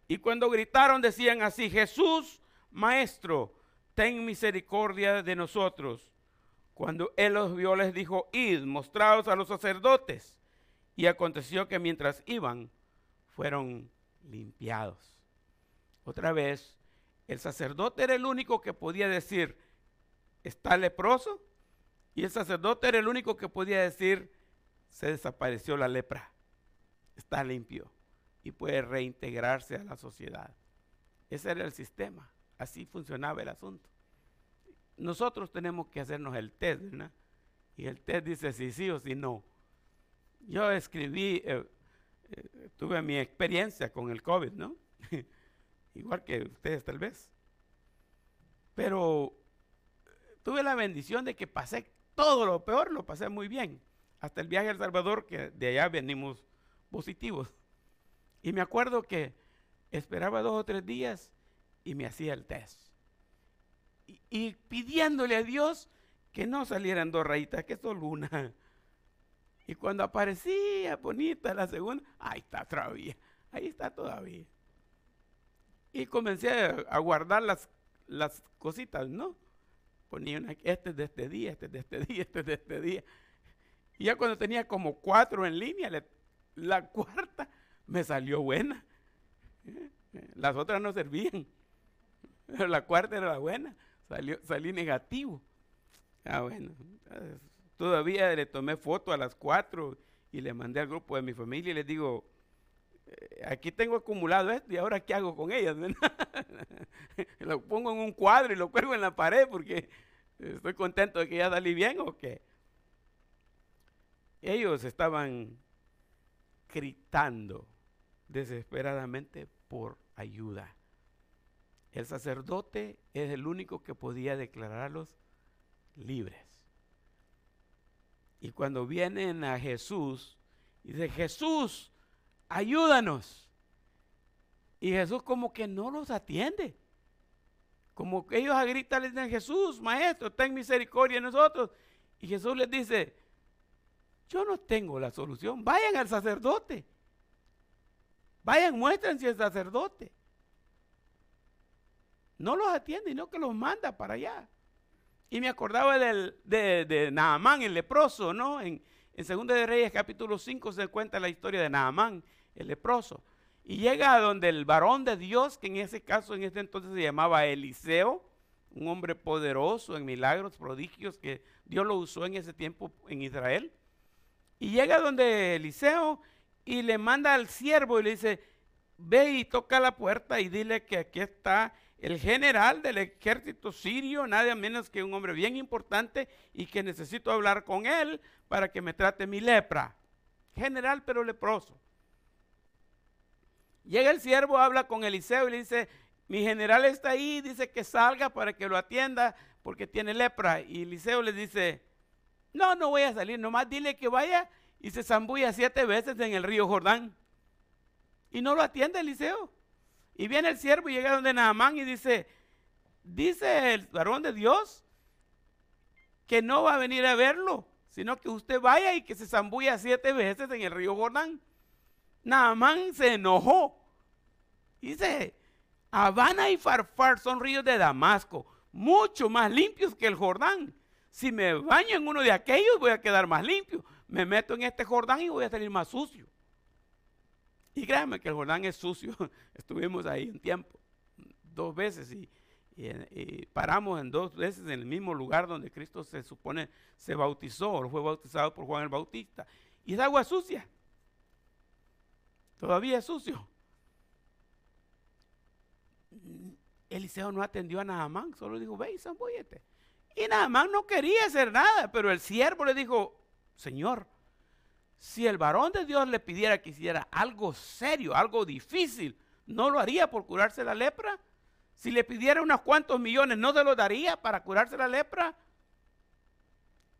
Y cuando gritaron decían así, Jesús, Maestro, ten misericordia de nosotros. Cuando él los vio, les dijo, id, mostraos a los sacerdotes. Y aconteció que mientras iban, fueron limpiados. Otra vez, el sacerdote era el único que podía decir, está leproso. Y el sacerdote era el único que podía decir, se desapareció la lepra, está limpio y puede reintegrarse a la sociedad. Ese era el sistema, así funcionaba el asunto. Nosotros tenemos que hacernos el test, ¿verdad? Y el test dice si sí o si no. Yo escribí, eh, eh, tuve mi experiencia con el COVID, ¿no? Igual que ustedes tal vez. Pero tuve la bendición de que pasé todo lo peor, lo pasé muy bien. Hasta el viaje a El Salvador, que de allá venimos positivos. Y me acuerdo que esperaba dos o tres días y me hacía el test. Y, pidiéndole a Dios que no salieran dos rayitas, que solo una. Y cuando aparecía bonita la segunda, ahí está todavía, ahí está todavía. Y comencé a, guardar las, las cositas, ¿no? Ponía una, este es de este día, este es de este día, este es de este día. Y ya cuando tenía como cuatro en línea, la cuarta me salió buena. Las otras no servían. Pero la cuarta era la buena. Salió, salí negativo. Ah, bueno. Todavía le tomé foto a las cuatro y le mandé al grupo de mi familia y les digo, eh, aquí tengo acumulado esto y ahora qué hago con ellas. lo pongo en un cuadro y lo cuelgo en la pared porque estoy contento de que ya salí bien o qué. Ellos estaban gritando desesperadamente por ayuda. El sacerdote es el único que podía declararlos libres. Y cuando vienen a Jesús, dice, Jesús, ayúdanos. Y Jesús como que no los atiende. Como que ellos a gritar les dicen, Jesús, maestro, ten misericordia de nosotros. Y Jesús les dice, yo no tengo la solución. Vayan al sacerdote. Vayan, muéstrense al sacerdote. No los atiende, no que los manda para allá. Y me acordaba del, de, Naamán, el leproso, ¿no? En, en 2 de Reyes capítulo 5 se cuenta la historia de Naamán, el leproso. Y llega a donde el varón de Dios, que en ese caso, en ese entonces se llamaba Eliseo, un hombre poderoso en milagros, prodigios, que Dios lo usó en ese tiempo en Israel. Y llega donde Eliseo y le manda al siervo y le dice, ve y toca la puerta y dile que aquí está el general del ejército sirio, nada menos que un hombre bien importante y que necesito hablar con él para que me trate mi lepra. General pero leproso. Llega el siervo, habla con Eliseo y le dice, mi general está ahí, dice que salga para que lo atienda porque tiene lepra. Y Eliseo le dice, no, no voy a salir, nomás dile que vaya y se zambulla siete veces en el río Jordán. Y no lo atiende Eliseo. Y viene el siervo y llega donde Naamán y dice, dice el varón de Dios que no va a venir a verlo, sino que usted vaya y que se zambulla siete veces en el río Jordán. Naamán se enojó. Dice, Habana y Farfar son ríos de Damasco, mucho más limpios que el Jordán. Si me baño en uno de aquellos, voy a quedar más limpio. Me meto en este Jordán y voy a salir más sucio. Y créanme que el Jordán es sucio. Estuvimos ahí un tiempo, dos veces, y, paramos en dos veces en el mismo lugar donde Cristo se supone se bautizó, o fue bautizado por Juan el Bautista. Y es agua sucia. Todavía es sucio. Eliseo no atendió a Naamán, solo dijo, ve y zambúyete. Y más no quería hacer nada, pero el siervo le dijo, Señor, si el varón de Dios le pidiera que hiciera algo serio, algo difícil, ¿no lo haría por curarse la lepra? Si le pidiera unos cuantos millones, ¿no se lo daría para curarse la lepra?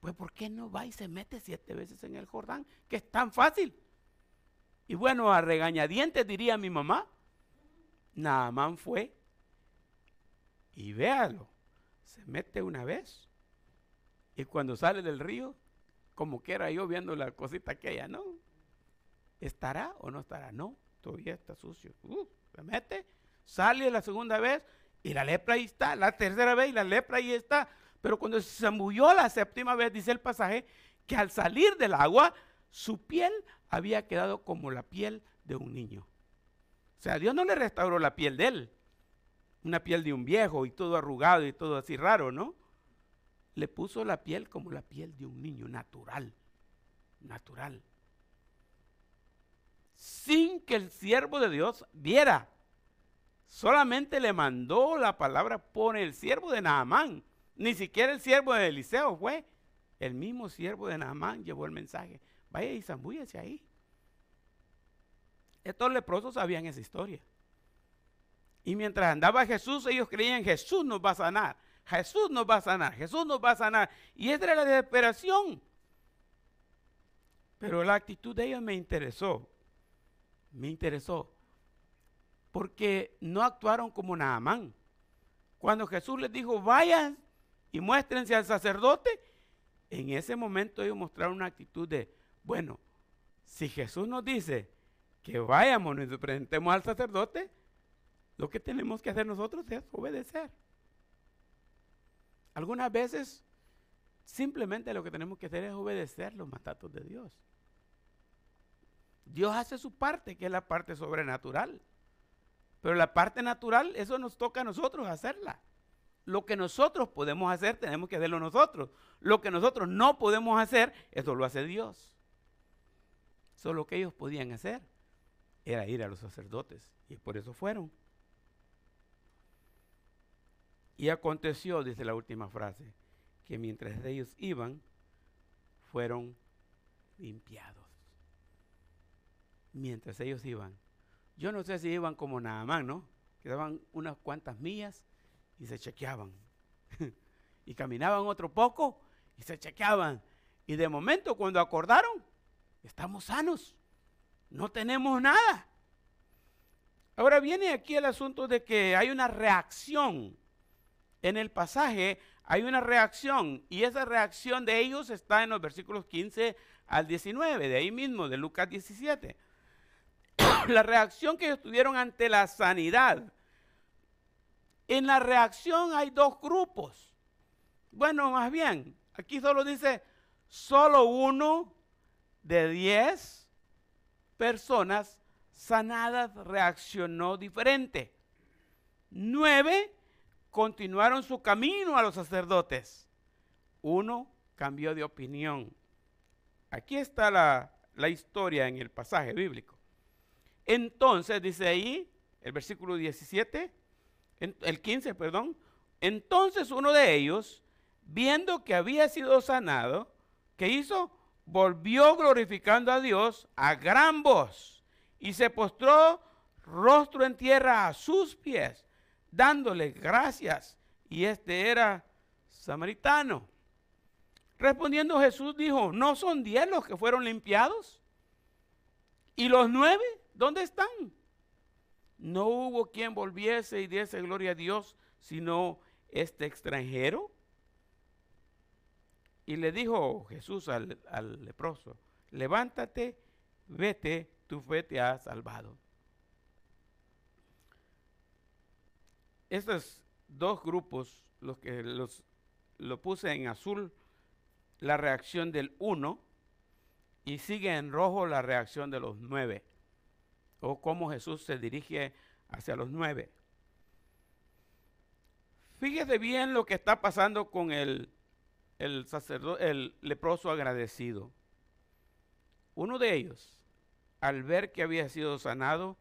Pues ¿por qué no va y se mete siete veces en el Jordán? Que es tan fácil. Y bueno, a regañadientes diría mi mamá, Naamán fue y véalo se mete una vez y cuando sale del río, como quiera yo viendo la cosita aquella, ¿no? ¿Estará o no estará? No, todavía está sucio. Uh, se mete, sale la segunda vez y la lepra ahí está, la tercera vez y la lepra ahí está. Pero cuando se zambulló la séptima vez, dice el pasaje, que al salir del agua, su piel había quedado como la piel de un niño. O sea, Dios no le restauró la piel de él, una piel de un viejo y todo arrugado y todo así raro, ¿no? Le puso la piel como la piel de un niño, natural, natural. Sin que el siervo de Dios viera. Solamente le mandó la palabra por el siervo de Naamán. Ni siquiera el siervo de Eliseo fue. El mismo siervo de Naamán llevó el mensaje. Vaya y zambúyese ahí. Estos leprosos sabían esa historia. Y mientras andaba Jesús, ellos creían Jesús nos va a sanar. Jesús nos va a sanar. Jesús nos va a sanar. Y esa era la desesperación. Pero la actitud de ellos me interesó. Me interesó. Porque no actuaron como Naamán. Cuando Jesús les dijo, vayan y muéstrense al sacerdote, en ese momento ellos mostraron una actitud de, bueno, si Jesús nos dice que vayamos y nos presentemos al sacerdote, lo que tenemos que hacer nosotros es obedecer. Algunas veces simplemente lo que tenemos que hacer es obedecer los mandatos de Dios. Dios hace su parte, que es la parte sobrenatural. Pero la parte natural, eso nos toca a nosotros hacerla. Lo que nosotros podemos hacer, tenemos que hacerlo nosotros. Lo que nosotros no podemos hacer, eso lo hace Dios. Eso lo que ellos podían hacer era ir a los sacerdotes. Y por eso fueron. Y aconteció, dice la última frase, que mientras ellos iban, fueron limpiados. Mientras ellos iban. Yo no sé si iban como nada más, ¿no? Quedaban unas cuantas millas y se chequeaban. y caminaban otro poco y se chequeaban. Y de momento cuando acordaron, estamos sanos. No tenemos nada. Ahora viene aquí el asunto de que hay una reacción. En el pasaje hay una reacción y esa reacción de ellos está en los versículos 15 al 19, de ahí mismo, de Lucas 17. la reacción que ellos tuvieron ante la sanidad. En la reacción hay dos grupos. Bueno, más bien, aquí solo dice, solo uno de diez personas sanadas reaccionó diferente. Nueve continuaron su camino a los sacerdotes. Uno cambió de opinión. Aquí está la, la historia en el pasaje bíblico. Entonces, dice ahí, el versículo 17, el 15, perdón. Entonces uno de ellos, viendo que había sido sanado, ¿qué hizo? Volvió glorificando a Dios a gran voz y se postró rostro en tierra a sus pies, dándole gracias. Y este era samaritano. Respondiendo Jesús dijo, ¿no son diez los que fueron limpiados? ¿Y los nueve? ¿Dónde están? No hubo quien volviese y diese gloria a Dios, sino este extranjero. Y le dijo Jesús al, al leproso, levántate, vete, tu fe te ha salvado. Estos dos grupos, los que los, lo puse en azul, la reacción del uno, y sigue en rojo la reacción de los nueve, o cómo Jesús se dirige hacia los nueve. Fíjese bien lo que está pasando con el, el sacerdote, el leproso agradecido. Uno de ellos al ver que había sido sanado,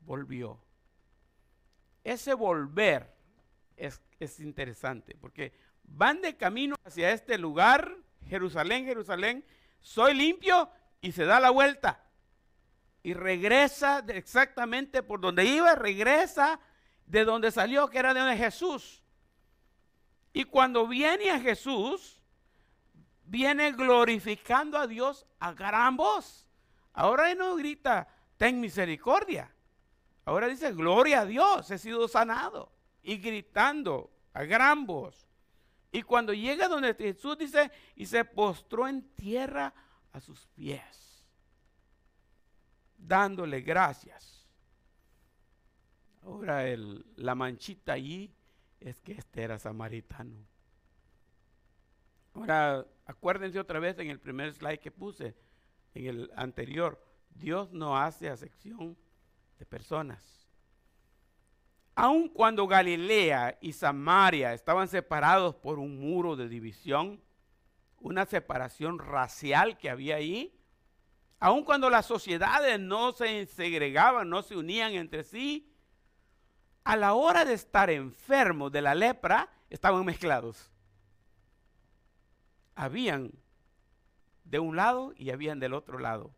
volvió. Ese volver es, interesante, porque van de camino hacia este lugar, Jerusalén, Jerusalén, soy limpio y se da la vuelta. Y regresa exactamente por donde iba, regresa de donde salió, que era de donde Jesús. Y cuando viene a Jesús, viene glorificando a Dios a gran voz. Ahora no grita, ten misericordia. Ahora dice, gloria a Dios, he sido sanado. Y gritando a gran voz. Y cuando llega donde Jesús dice, y se postró en tierra a sus pies, dándole gracias. Ahora la manchita allí es que este era samaritano. Ahora, acuérdense otra vez en el primer slide que puse, en el anterior, Dios no hace acepción de personas. Aun cuando Galilea y Samaria estaban separados por un muro de división, una separación racial que había ahí, aun cuando las sociedades no se segregaban, no se unían entre sí, a la hora de estar enfermos de la lepra, estaban mezclados. Habían de un lado y habían del otro lado.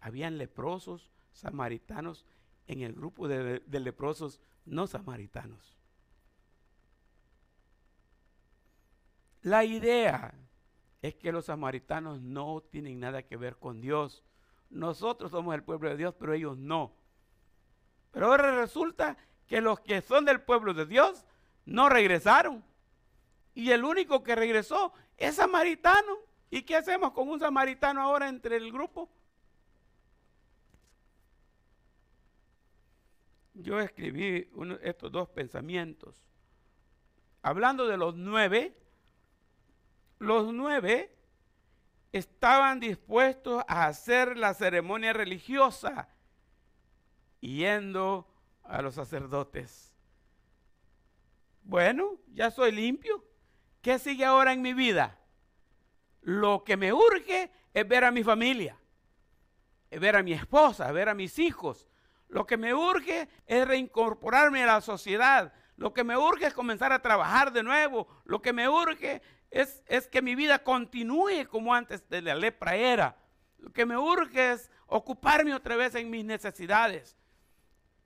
Habían leprosos, samaritanos, en el grupo de, leprosos no samaritanos. La idea es que los samaritanos no tienen nada que ver con Dios. Nosotros somos el pueblo de Dios, pero ellos no. Pero ahora resulta que los que son del pueblo de Dios no regresaron. Y el único que regresó es samaritano. ¿Y qué hacemos con un samaritano ahora entre el grupo? Yo escribí estos dos pensamientos. Hablando de los nueve, los nueve estaban dispuestos a hacer la ceremonia religiosa yendo a los sacerdotes. Bueno, ya soy limpio. ¿Qué sigue ahora en mi vida? Lo que me urge es ver a mi familia, es ver a mi esposa, ver a mis hijos, lo que me urge es reincorporarme a la sociedad. Lo que me urge es comenzar a trabajar de nuevo. Lo que me urge es, es que mi vida continúe como antes de la lepra era. Lo que me urge es ocuparme otra vez en mis necesidades.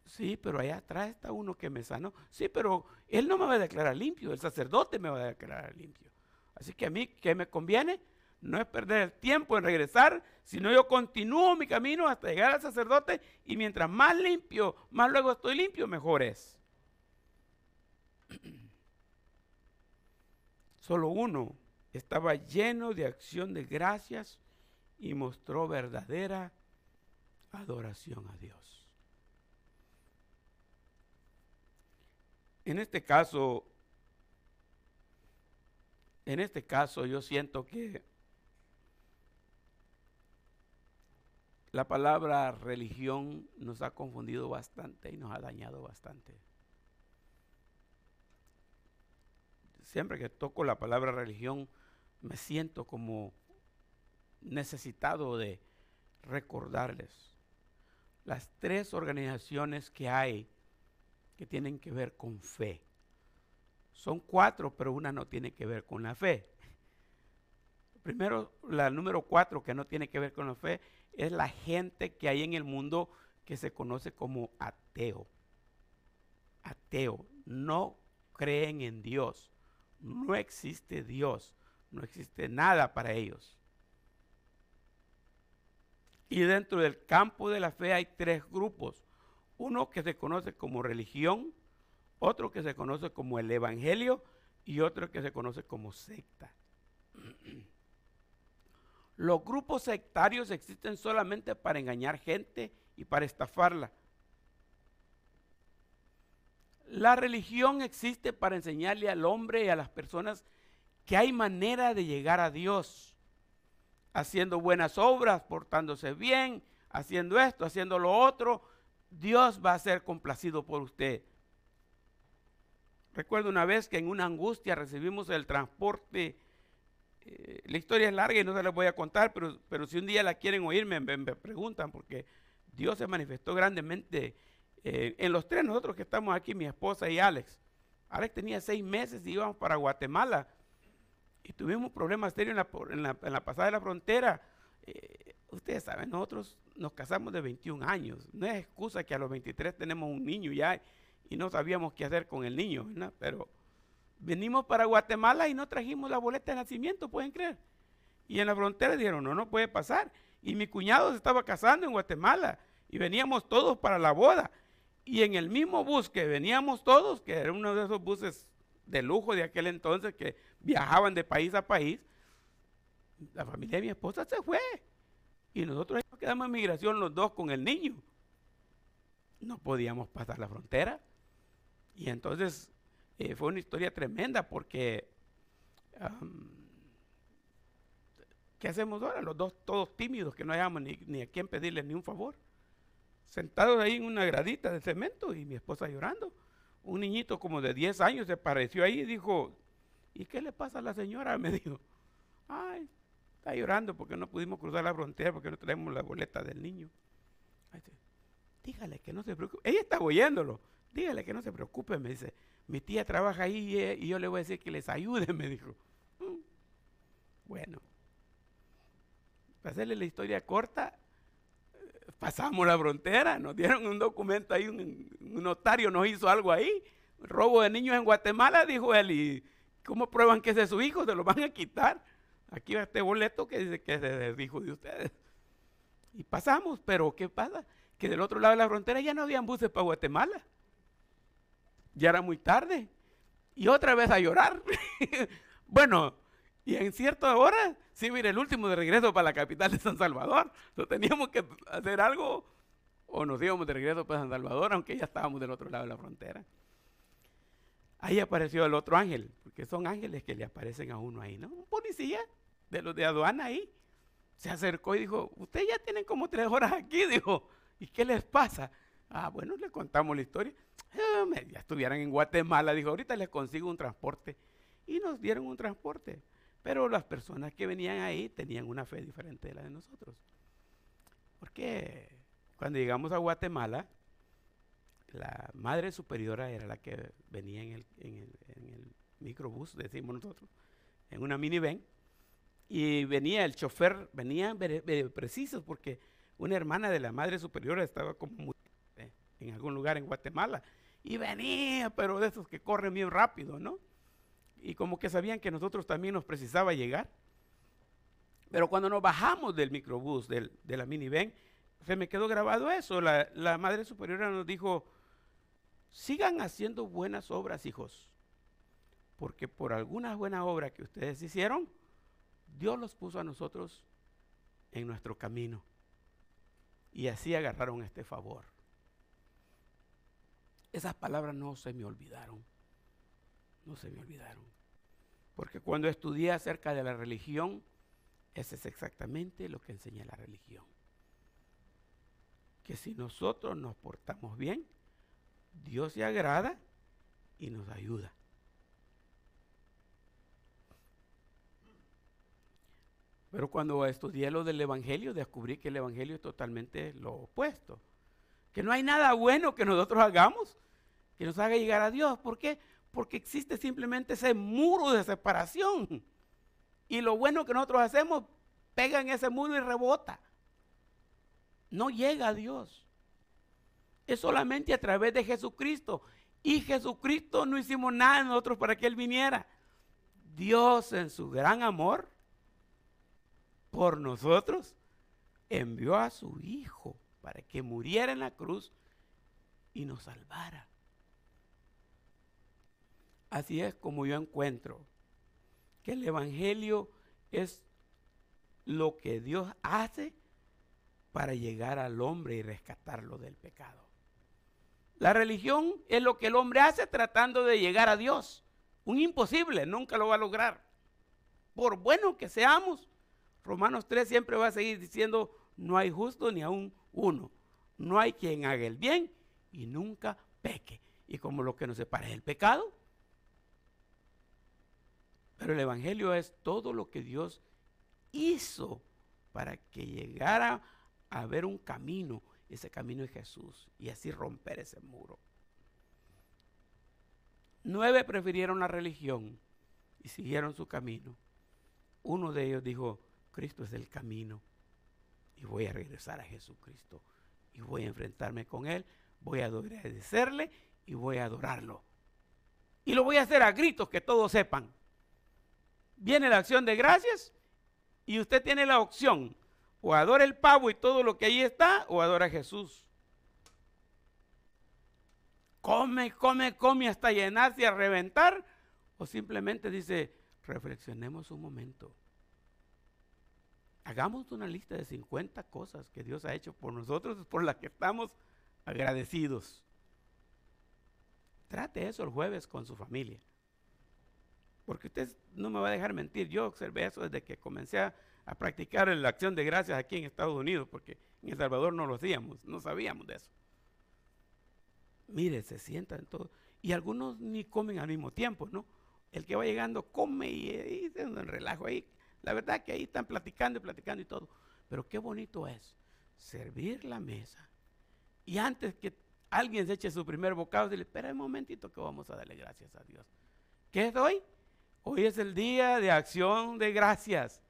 Sí, pero allá atrás está uno que me sanó. Sí, pero él no me va a declarar limpio, el sacerdote me va a declarar limpio. Así que a mí, ¿qué me conviene? No es perder el tiempo en regresar, sino yo continúo mi camino hasta llegar al sacerdote y mientras más limpio, más luego estoy limpio, mejor es. Solo uno estaba lleno de acción de gracias y mostró verdadera adoración a Dios. En este caso, en este caso yo siento que La palabra religión nos ha confundido bastante y nos ha dañado bastante. Siempre que toco la palabra religión, me siento como necesitado de recordarles las tres organizaciones que hay que tienen que ver con fe. Son cuatro, pero una no tiene que ver con la fe. Primero, la número cuatro que no tiene que ver con la fe es la gente que hay en el mundo que se conoce como ateo. Ateo. No creen en Dios. No existe Dios. No existe nada para ellos. Y dentro del campo de la fe hay tres grupos. Uno que se conoce como religión, otro que se conoce como el evangelio y otro que se conoce como secta. Los grupos sectarios existen solamente para engañar gente y para estafarla. La religión existe para enseñarle al hombre y a las personas que hay manera de llegar a Dios, haciendo buenas obras, portándose bien, haciendo esto, haciendo lo otro. Dios va a ser complacido por usted. Recuerdo una vez que en una angustia recibimos el transporte eh, la historia es larga y no se la voy a contar, pero, pero si un día la quieren oír, me, preguntan, porque Dios se manifestó grandemente eh, en los tres, nosotros que estamos aquí, mi esposa y Alex. Alex tenía seis meses y íbamos para Guatemala y tuvimos problemas serios en la, en la, pasada de la frontera. Eh, ustedes saben, nosotros nos casamos de 21 años. No es excusa que a los 23 tenemos un niño ya y no sabíamos qué hacer con el niño, ¿verdad? Pero venimos para Guatemala y no trajimos la boleta de nacimiento, pueden creer. Y en la frontera dijeron, no, no puede pasar. Y mi cuñado se estaba casando en Guatemala y veníamos todos para la boda. Y en el mismo bus que veníamos todos, que era uno de esos buses de lujo de aquel entonces que viajaban de país a país, la familia de mi esposa se fue. Y nosotros nos quedamos en migración los dos con el niño. No podíamos pasar la frontera. Y entonces eh, fue una historia tremenda porque ¿Qué hacemos ahora? Los dos todos tímidos, que no hayamos ni, a quién pedirle ni un favor. Sentados ahí en una gradita de cemento y mi esposa llorando. Un niñito como de 10 años se apareció ahí y dijo, ¿y qué le pasa a la señora? Me dijo, ay, está llorando porque no pudimos cruzar la frontera porque no tenemos la boleta del niño. Dígale que no se preocupe. Ella está oyéndolo. Dígale que no se preocupe, me dice. Mi tía trabaja ahí y, yo le voy a decir que les ayude, me dijo. Bueno, para hacerle la historia corta, pasamos la frontera, nos dieron un documento ahí, un, notario nos hizo algo ahí. Robo de niños en Guatemala, dijo él, y ¿cómo prueban que ese es su hijo? Se lo van a quitar. Aquí va este boleto que dice que es hijo de ustedes. Y pasamos, pero ¿qué pasa? Que del otro lado de la frontera ya no habían buses para Guatemala. Ya era muy tarde. Y otra vez a llorar. bueno, y en cierta hora, sí, mire, el último de regreso para la capital de San Salvador. Entonces teníamos que hacer algo o nos íbamos de regreso para San Salvador, aunque ya estábamos del otro lado de la frontera. Ahí apareció el otro ángel, porque son ángeles que le aparecen a uno ahí, ¿no? Un policía de los de aduana ahí. Se acercó y dijo, ustedes ya tienen como tres horas aquí, dijo, ¿y qué les pasa? Ah, bueno, le contamos la historia. Eh, ya estuvieran en Guatemala, dijo, ahorita les consigo un transporte. Y nos dieron un transporte. Pero las personas que venían ahí tenían una fe diferente de la de nosotros. Porque cuando llegamos a Guatemala, la madre superiora era la que venía en el, en microbús, decimos nosotros, en una minivan, y venía el chofer, venía precisos porque una hermana de la madre superiora estaba como eh, en algún lugar en Guatemala, y venía, pero de esos que corren bien rápido, ¿no? y como que sabían que nosotros también nos precisaba llegar. Pero cuando nos bajamos del microbús, del, de la minivan, se me quedó grabado eso. La, la Madre Superiora nos dijo, sigan haciendo buenas obras, hijos, porque por algunas buenas obras que ustedes hicieron, Dios los puso a nosotros en nuestro camino. Y así agarraron este favor. Esas palabras no se me olvidaron no se me olvidaron. Porque cuando estudié acerca de la religión, ese es exactamente lo que enseña la religión. Que si nosotros nos portamos bien, Dios se agrada y nos ayuda. Pero cuando estudié lo del Evangelio, descubrí que el Evangelio es totalmente lo opuesto. Que no hay nada bueno que nosotros hagamos que nos haga llegar a Dios. ¿Por qué? Porque existe simplemente ese muro de separación. Y lo bueno que nosotros hacemos, pega en ese muro y rebota. No llega a Dios. Es solamente a través de Jesucristo. Y Jesucristo no hicimos nada nosotros para que Él viniera. Dios en su gran amor por nosotros envió a su Hijo para que muriera en la cruz y nos salvara. Así es como yo encuentro que el Evangelio es lo que Dios hace para llegar al hombre y rescatarlo del pecado. La religión es lo que el hombre hace tratando de llegar a Dios. Un imposible, nunca lo va a lograr. Por bueno que seamos, Romanos 3 siempre va a seguir diciendo, no hay justo ni aún uno. No hay quien haga el bien y nunca peque. Y como lo que nos separa es el pecado, pero el Evangelio es todo lo que Dios hizo para que llegara a ver un camino. Ese camino es Jesús. Y así romper ese muro. Nueve prefirieron la religión y siguieron su camino. Uno de ellos dijo, Cristo es el camino. Y voy a regresar a Jesucristo. Y voy a enfrentarme con Él. Voy a agradecerle y voy a adorarlo. Y lo voy a hacer a gritos que todos sepan viene la acción de gracias y usted tiene la opción, o adora el pavo y todo lo que ahí está, o adora a Jesús. Come, come, come hasta llenarse y a reventar, o simplemente dice, reflexionemos un momento. Hagamos una lista de 50 cosas que Dios ha hecho por nosotros, por las que estamos agradecidos. Trate eso el jueves con su familia. Porque usted no me va a dejar mentir. Yo observé eso desde que comencé a, practicar la acción de gracias aquí en Estados Unidos, porque en El Salvador no lo hacíamos, no sabíamos de eso. Mire, se sientan todos. Y algunos ni comen al mismo tiempo, ¿no? El que va llegando come y, y se relajo ahí. La verdad que ahí están platicando y platicando y todo. Pero qué bonito es servir la mesa. Y antes que alguien se eche su primer bocado, dile, espera un momentito que vamos a darle gracias a Dios. ¿Qué es hoy? Hoy es el día de acción de gracias.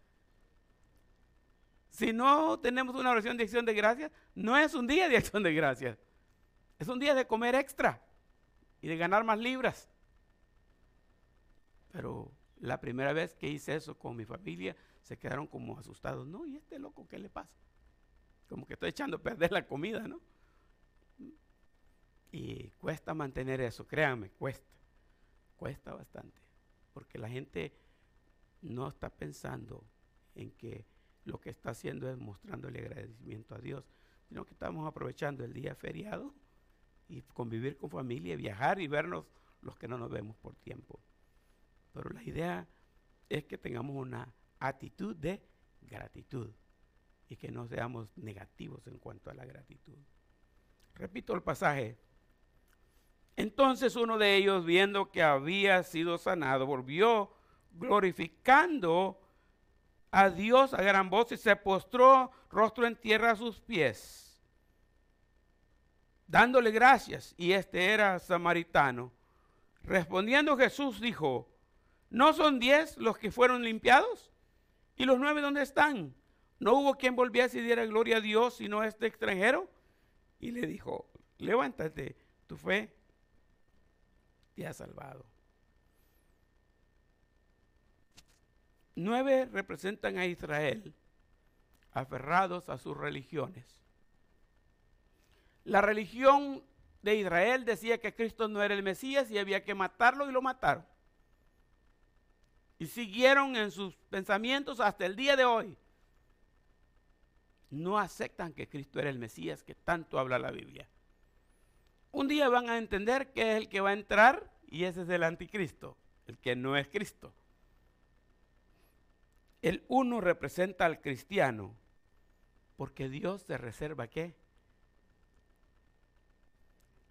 Si no tenemos una oración de acción de gracias, no es un día de acción de gracias. Es un día de comer extra y de ganar más libras. Pero la primera vez que hice eso con mi familia, se quedaron como asustados. No, ¿y este loco qué le pasa? Como que estoy echando a perder la comida, ¿no? Y cuesta mantener eso, créanme, cuesta. Cuesta bastante. Porque la gente no está pensando en que lo que está haciendo es mostrándole agradecimiento a Dios, sino que estamos aprovechando el día feriado y convivir con familia, viajar y vernos los que no nos vemos por tiempo. Pero la idea es que tengamos una actitud de gratitud y que no seamos negativos en cuanto a la gratitud. Repito el pasaje. Entonces uno de ellos, viendo que había sido sanado, volvió glorificando a Dios a gran voz y se postró rostro en tierra a sus pies, dándole gracias. Y este era samaritano. Respondiendo Jesús dijo, ¿no son diez los que fueron limpiados? ¿Y los nueve dónde están? ¿No hubo quien volviese y diera gloria a Dios sino este extranjero? Y le dijo, levántate, tu fe te ha salvado. Nueve representan a Israel aferrados a sus religiones. La religión de Israel decía que Cristo no era el Mesías y había que matarlo y lo mataron. Y siguieron en sus pensamientos hasta el día de hoy. No aceptan que Cristo era el Mesías que tanto habla la Biblia. Un día van a entender que es el que va a entrar y ese es el anticristo, el que no es Cristo. El uno representa al cristiano, porque Dios se reserva qué?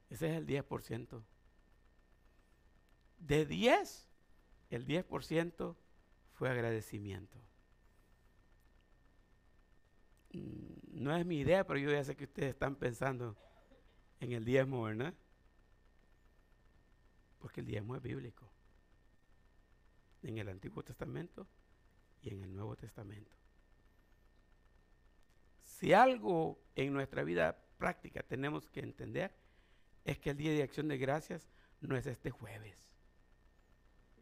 Ese es el 10%. De 10, el 10% fue agradecimiento. Mm, no es mi idea, pero yo ya sé que ustedes están pensando en el diezmo, ¿verdad? Porque el diezmo es bíblico. En el Antiguo Testamento y en el Nuevo Testamento. Si algo en nuestra vida práctica tenemos que entender es que el Día de Acción de Gracias no es este jueves.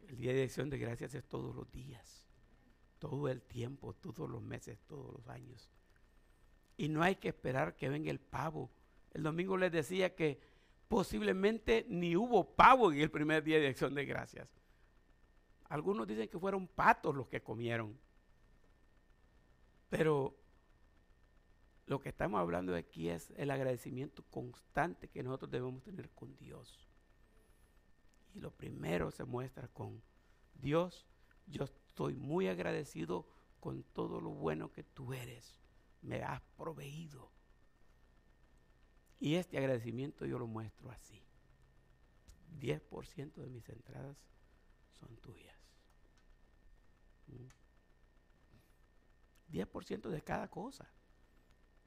El Día de Acción de Gracias es todos los días, todo el tiempo, todos los meses, todos los años. Y no hay que esperar que venga el pavo. El domingo les decía que posiblemente ni hubo pavo en el primer día de acción de gracias. Algunos dicen que fueron patos los que comieron. Pero lo que estamos hablando aquí es el agradecimiento constante que nosotros debemos tener con Dios. Y lo primero se muestra con Dios. Yo estoy muy agradecido con todo lo bueno que tú eres. Me has proveído. Y este agradecimiento yo lo muestro así. 10% de mis entradas son tuyas. 10% de cada cosa.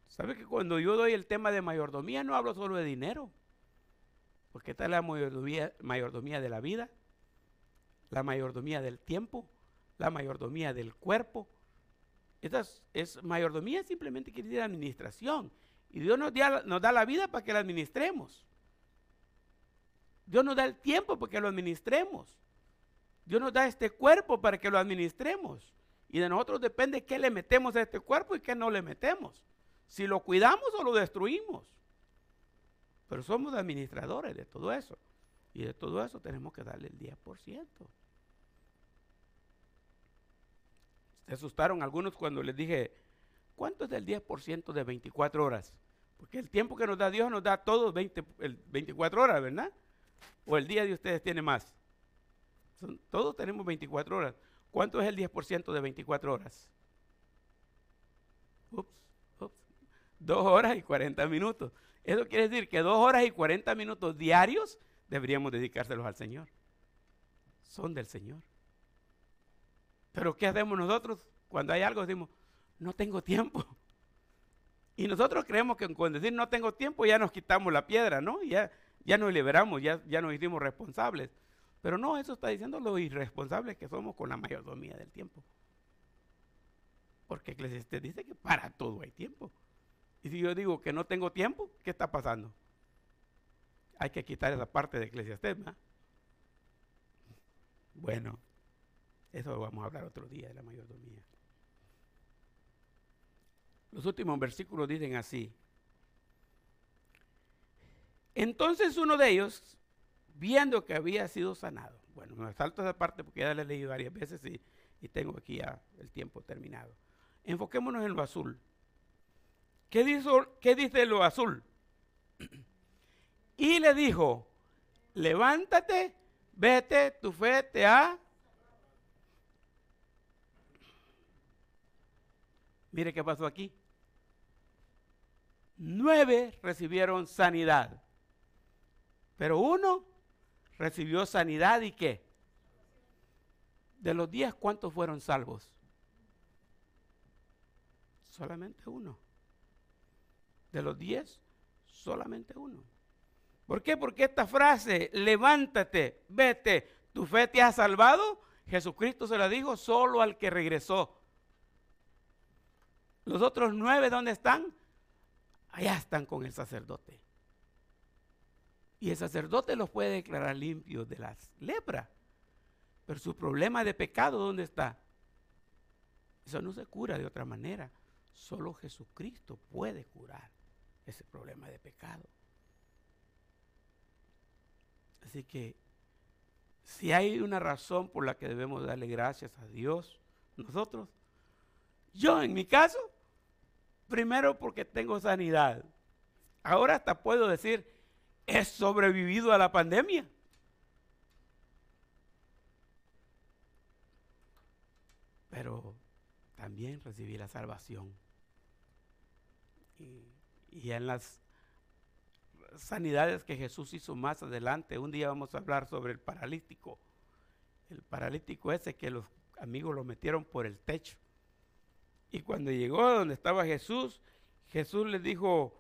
¿Sabe que cuando yo doy el tema de mayordomía no hablo solo de dinero? Porque esta es la mayordomía, de la vida, la mayordomía del tiempo, la mayordomía del cuerpo. Esta es, mayordomía simplemente quiere decir administración. Y Dios nos nos da la vida para que la administremos. Dios nos da el tiempo para que lo administremos. Dios nos da este cuerpo para que lo administremos. Y de nosotros depende qué le metemos a este cuerpo y qué no le metemos. Si lo cuidamos o lo destruimos. Pero somos administradores de todo eso. Y de todo eso tenemos que darle el 10%. Se asustaron algunos cuando les dije, ¿cuánto es del 10% de 24 horas? Porque el tiempo que nos da Dios nos da todos 20, 24 horas, ¿verdad? O el día de ustedes tiene más. todos tenemos 24 horas. ¿Cuánto es el 10% de 24 horas? Ups, ups. Dos horas y 40 minutos. Eso quiere decir que dos horas y 40 minutos diarios deberíamos dedicárselos al Señor. Son del Señor. Pero ¿qué hacemos nosotros? Cuando hay algo decimos, no tengo tiempo. Y nosotros creemos que con decir no tengo tiempo ya nos quitamos la piedra, ¿no? Ya, ya nos liberamos, ya, ya nos hicimos responsables. Pero no, eso está diciendo lo irresponsables que somos con la mayordomía del tiempo. Porque Eclesiastes dice que para todo hay tiempo. Y si yo digo que no tengo tiempo, ¿qué está pasando? Hay que quitar esa parte de Eclesiastes, ¿verdad? Bueno, eso vamos a hablar otro día de la mayordomía. Los últimos versículos dicen así. Entonces uno de ellos, viendo que había sido sanado, bueno, me salto esa parte porque ya la he leído varias veces y, y tengo aquí ya el tiempo terminado. Enfoquémonos en lo azul. ¿Qué dice, lo azul? Y le dijo, levántate, vete, tu fe te ha Mire qué pasó aquí. Nueve recibieron sanidad. Pero uno recibió sanidad y qué? De los diez, ¿cuántos fueron salvos? Solamente uno. De los diez, solamente uno. ¿Por qué? Porque esta frase, levántate, vete, tu fe te ha salvado, Jesucristo se la dijo solo al que regresó los otros nueve, ¿dónde están? Allá están con el sacerdote. Y el sacerdote los puede declarar limpios de las lepra. Pero su problema de pecado, ¿dónde está? Eso no se cura de otra manera. Solo Jesucristo puede curar ese problema de pecado. Así que si hay una razón por la que debemos darle gracias a Dios, nosotros yo en mi caso, primero porque tengo sanidad. Ahora hasta puedo decir, he sobrevivido a la pandemia. Pero también recibí la salvación. Y, en las sanidades que Jesús hizo más adelante, un día vamos a hablar sobre el paralítico. El paralítico ese que los amigos lo metieron por el techo. Y cuando llegó a donde estaba Jesús, Jesús le dijo,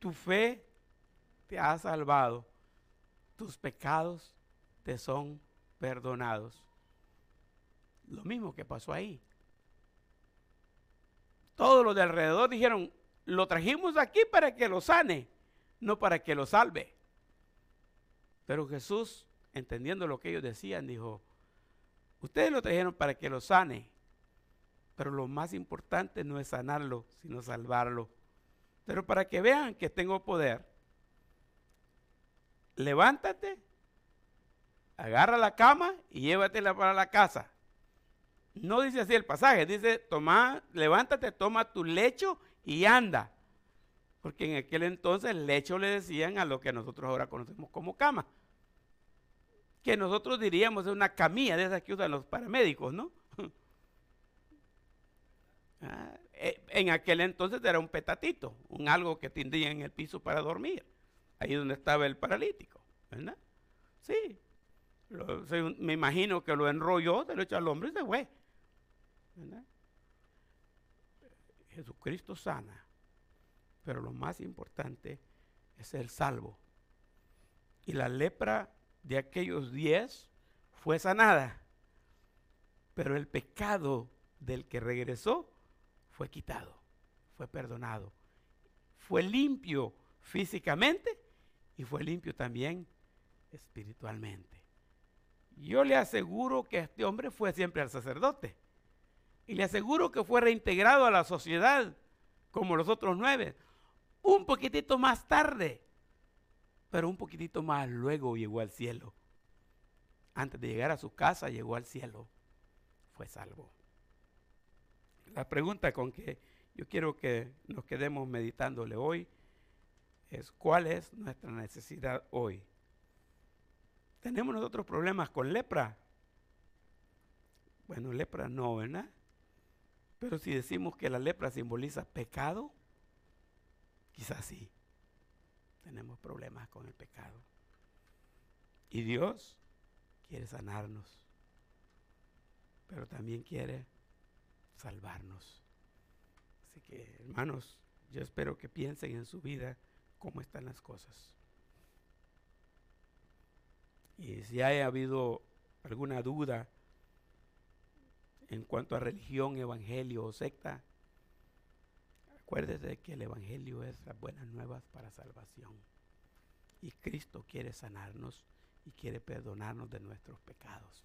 tu fe te ha salvado, tus pecados te son perdonados. Lo mismo que pasó ahí. Todos los de alrededor dijeron, lo trajimos aquí para que lo sane, no para que lo salve. Pero Jesús, entendiendo lo que ellos decían, dijo, ustedes lo trajeron para que lo sane, pero lo más importante no es sanarlo, sino salvarlo. Pero para que vean que tengo poder, levántate, agarra la cama y llévatela para la casa. No dice así el pasaje, dice, toma, levántate, toma tu lecho y anda. Porque en aquel entonces lecho le decían a lo que nosotros ahora conocemos como cama. Que nosotros diríamos es una camilla de esas que usan los paramédicos, ¿no? Ah, eh, en aquel entonces era un petatito, un algo que tendría en el piso para dormir, ahí donde estaba el paralítico, ¿verdad? Sí, me imagino que lo enrolló, se lo echó al hombre y se fue. Jesucristo sana, pero lo más importante es el salvo. Y la lepra de aquellos diez fue sanada, pero el pecado del que regresó fue quitado, fue perdonado, fue limpio físicamente y fue limpio también espiritualmente. Yo le aseguro que este hombre fue siempre al sacerdote y le aseguro que fue reintegrado a la sociedad como los otros nueve, un poquitito más tarde, pero un poquitito más luego llegó al cielo. Antes de llegar a su casa llegó al cielo, fue salvo la pregunta con que yo quiero que nos quedemos meditándole hoy es cuál es nuestra necesidad hoy. ¿Tenemos nosotros problemas con lepra? Bueno, lepra no, ¿verdad? Pero si decimos que la lepra simboliza pecado, quizás sí. Tenemos problemas con el pecado. Y Dios quiere sanarnos, pero también quiere salvarnos. Así que, hermanos, yo espero que piensen en su vida cómo están las cosas. Y si haya habido alguna duda en cuanto a religión, evangelio o secta, acuérdese que el evangelio es las buenas nuevas para salvación. Y Cristo quiere sanarnos y quiere perdonarnos de nuestros pecados.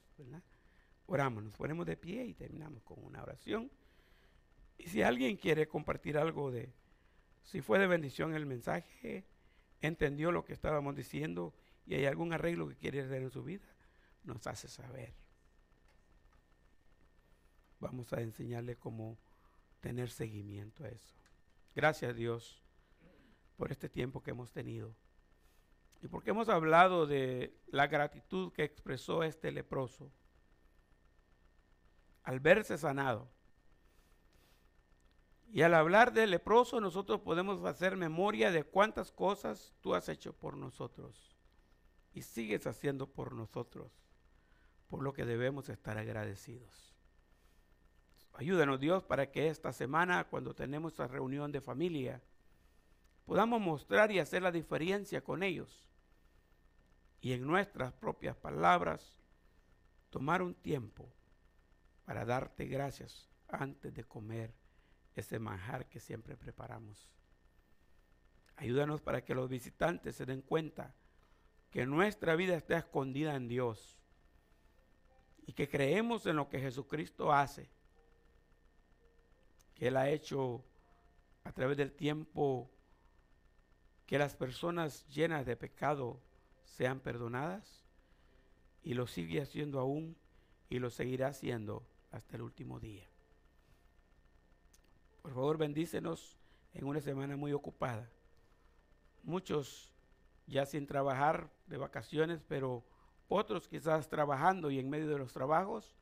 Oramos, nos ponemos de pie y terminamos con una oración. Y si alguien quiere compartir algo de, si fue de bendición el mensaje, entendió lo que estábamos diciendo y hay algún arreglo que quiere hacer en su vida, nos hace saber. Vamos a enseñarle cómo tener seguimiento a eso. Gracias Dios por este tiempo que hemos tenido. Y porque hemos hablado de la gratitud que expresó este leproso al verse sanado. Y al hablar del leproso nosotros podemos hacer memoria de cuántas cosas tú has hecho por nosotros y sigues haciendo por nosotros, por lo que debemos estar agradecidos. Ayúdanos Dios para que esta semana, cuando tenemos esta reunión de familia, podamos mostrar y hacer la diferencia con ellos. Y en nuestras propias palabras, tomar un tiempo para darte gracias antes de comer ese manjar que siempre preparamos. Ayúdanos para que los visitantes se den cuenta que nuestra vida está escondida en Dios y que creemos en lo que Jesucristo hace, Él ha hecho a través del tiempo que las personas llenas de pecado sean perdonadas y lo sigue haciendo aún y lo seguirá haciendo hasta el último día. Por favor, bendícenos en una semana muy ocupada. Muchos ya sin trabajar de vacaciones, pero otros quizás trabajando y en medio de los trabajos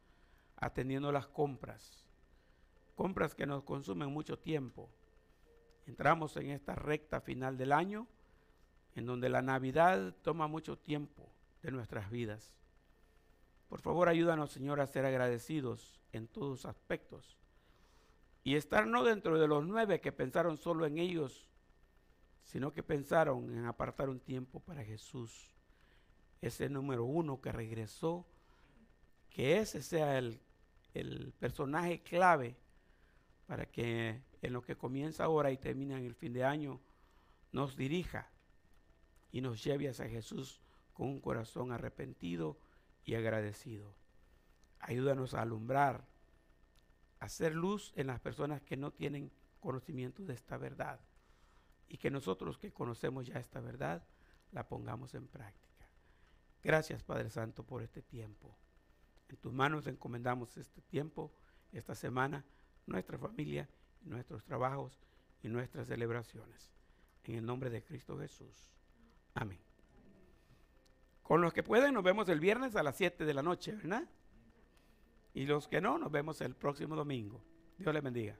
atendiendo las compras. Compras que nos consumen mucho tiempo. Entramos en esta recta final del año en donde la Navidad toma mucho tiempo de nuestras vidas. Por favor, ayúdanos, Señor, a ser agradecidos en todos aspectos y estar no dentro de los nueve que pensaron solo en ellos, sino que pensaron en apartar un tiempo para Jesús, ese número uno que regresó, que ese sea el, el personaje clave para que en lo que comienza ahora y termina en el fin de año, nos dirija y nos lleve hacia Jesús con un corazón arrepentido y agradecido. Ayúdanos a alumbrar, a hacer luz en las personas que no tienen conocimiento de esta verdad y que nosotros que conocemos ya esta verdad la pongamos en práctica. Gracias Padre Santo por este tiempo. En tus manos encomendamos este tiempo, esta semana, nuestra familia, nuestros trabajos y nuestras celebraciones. En el nombre de Cristo Jesús. Amén. Con los que pueden, nos vemos el viernes a las 7 de la noche, ¿verdad? Y los que no, nos vemos el próximo domingo. Dios les bendiga.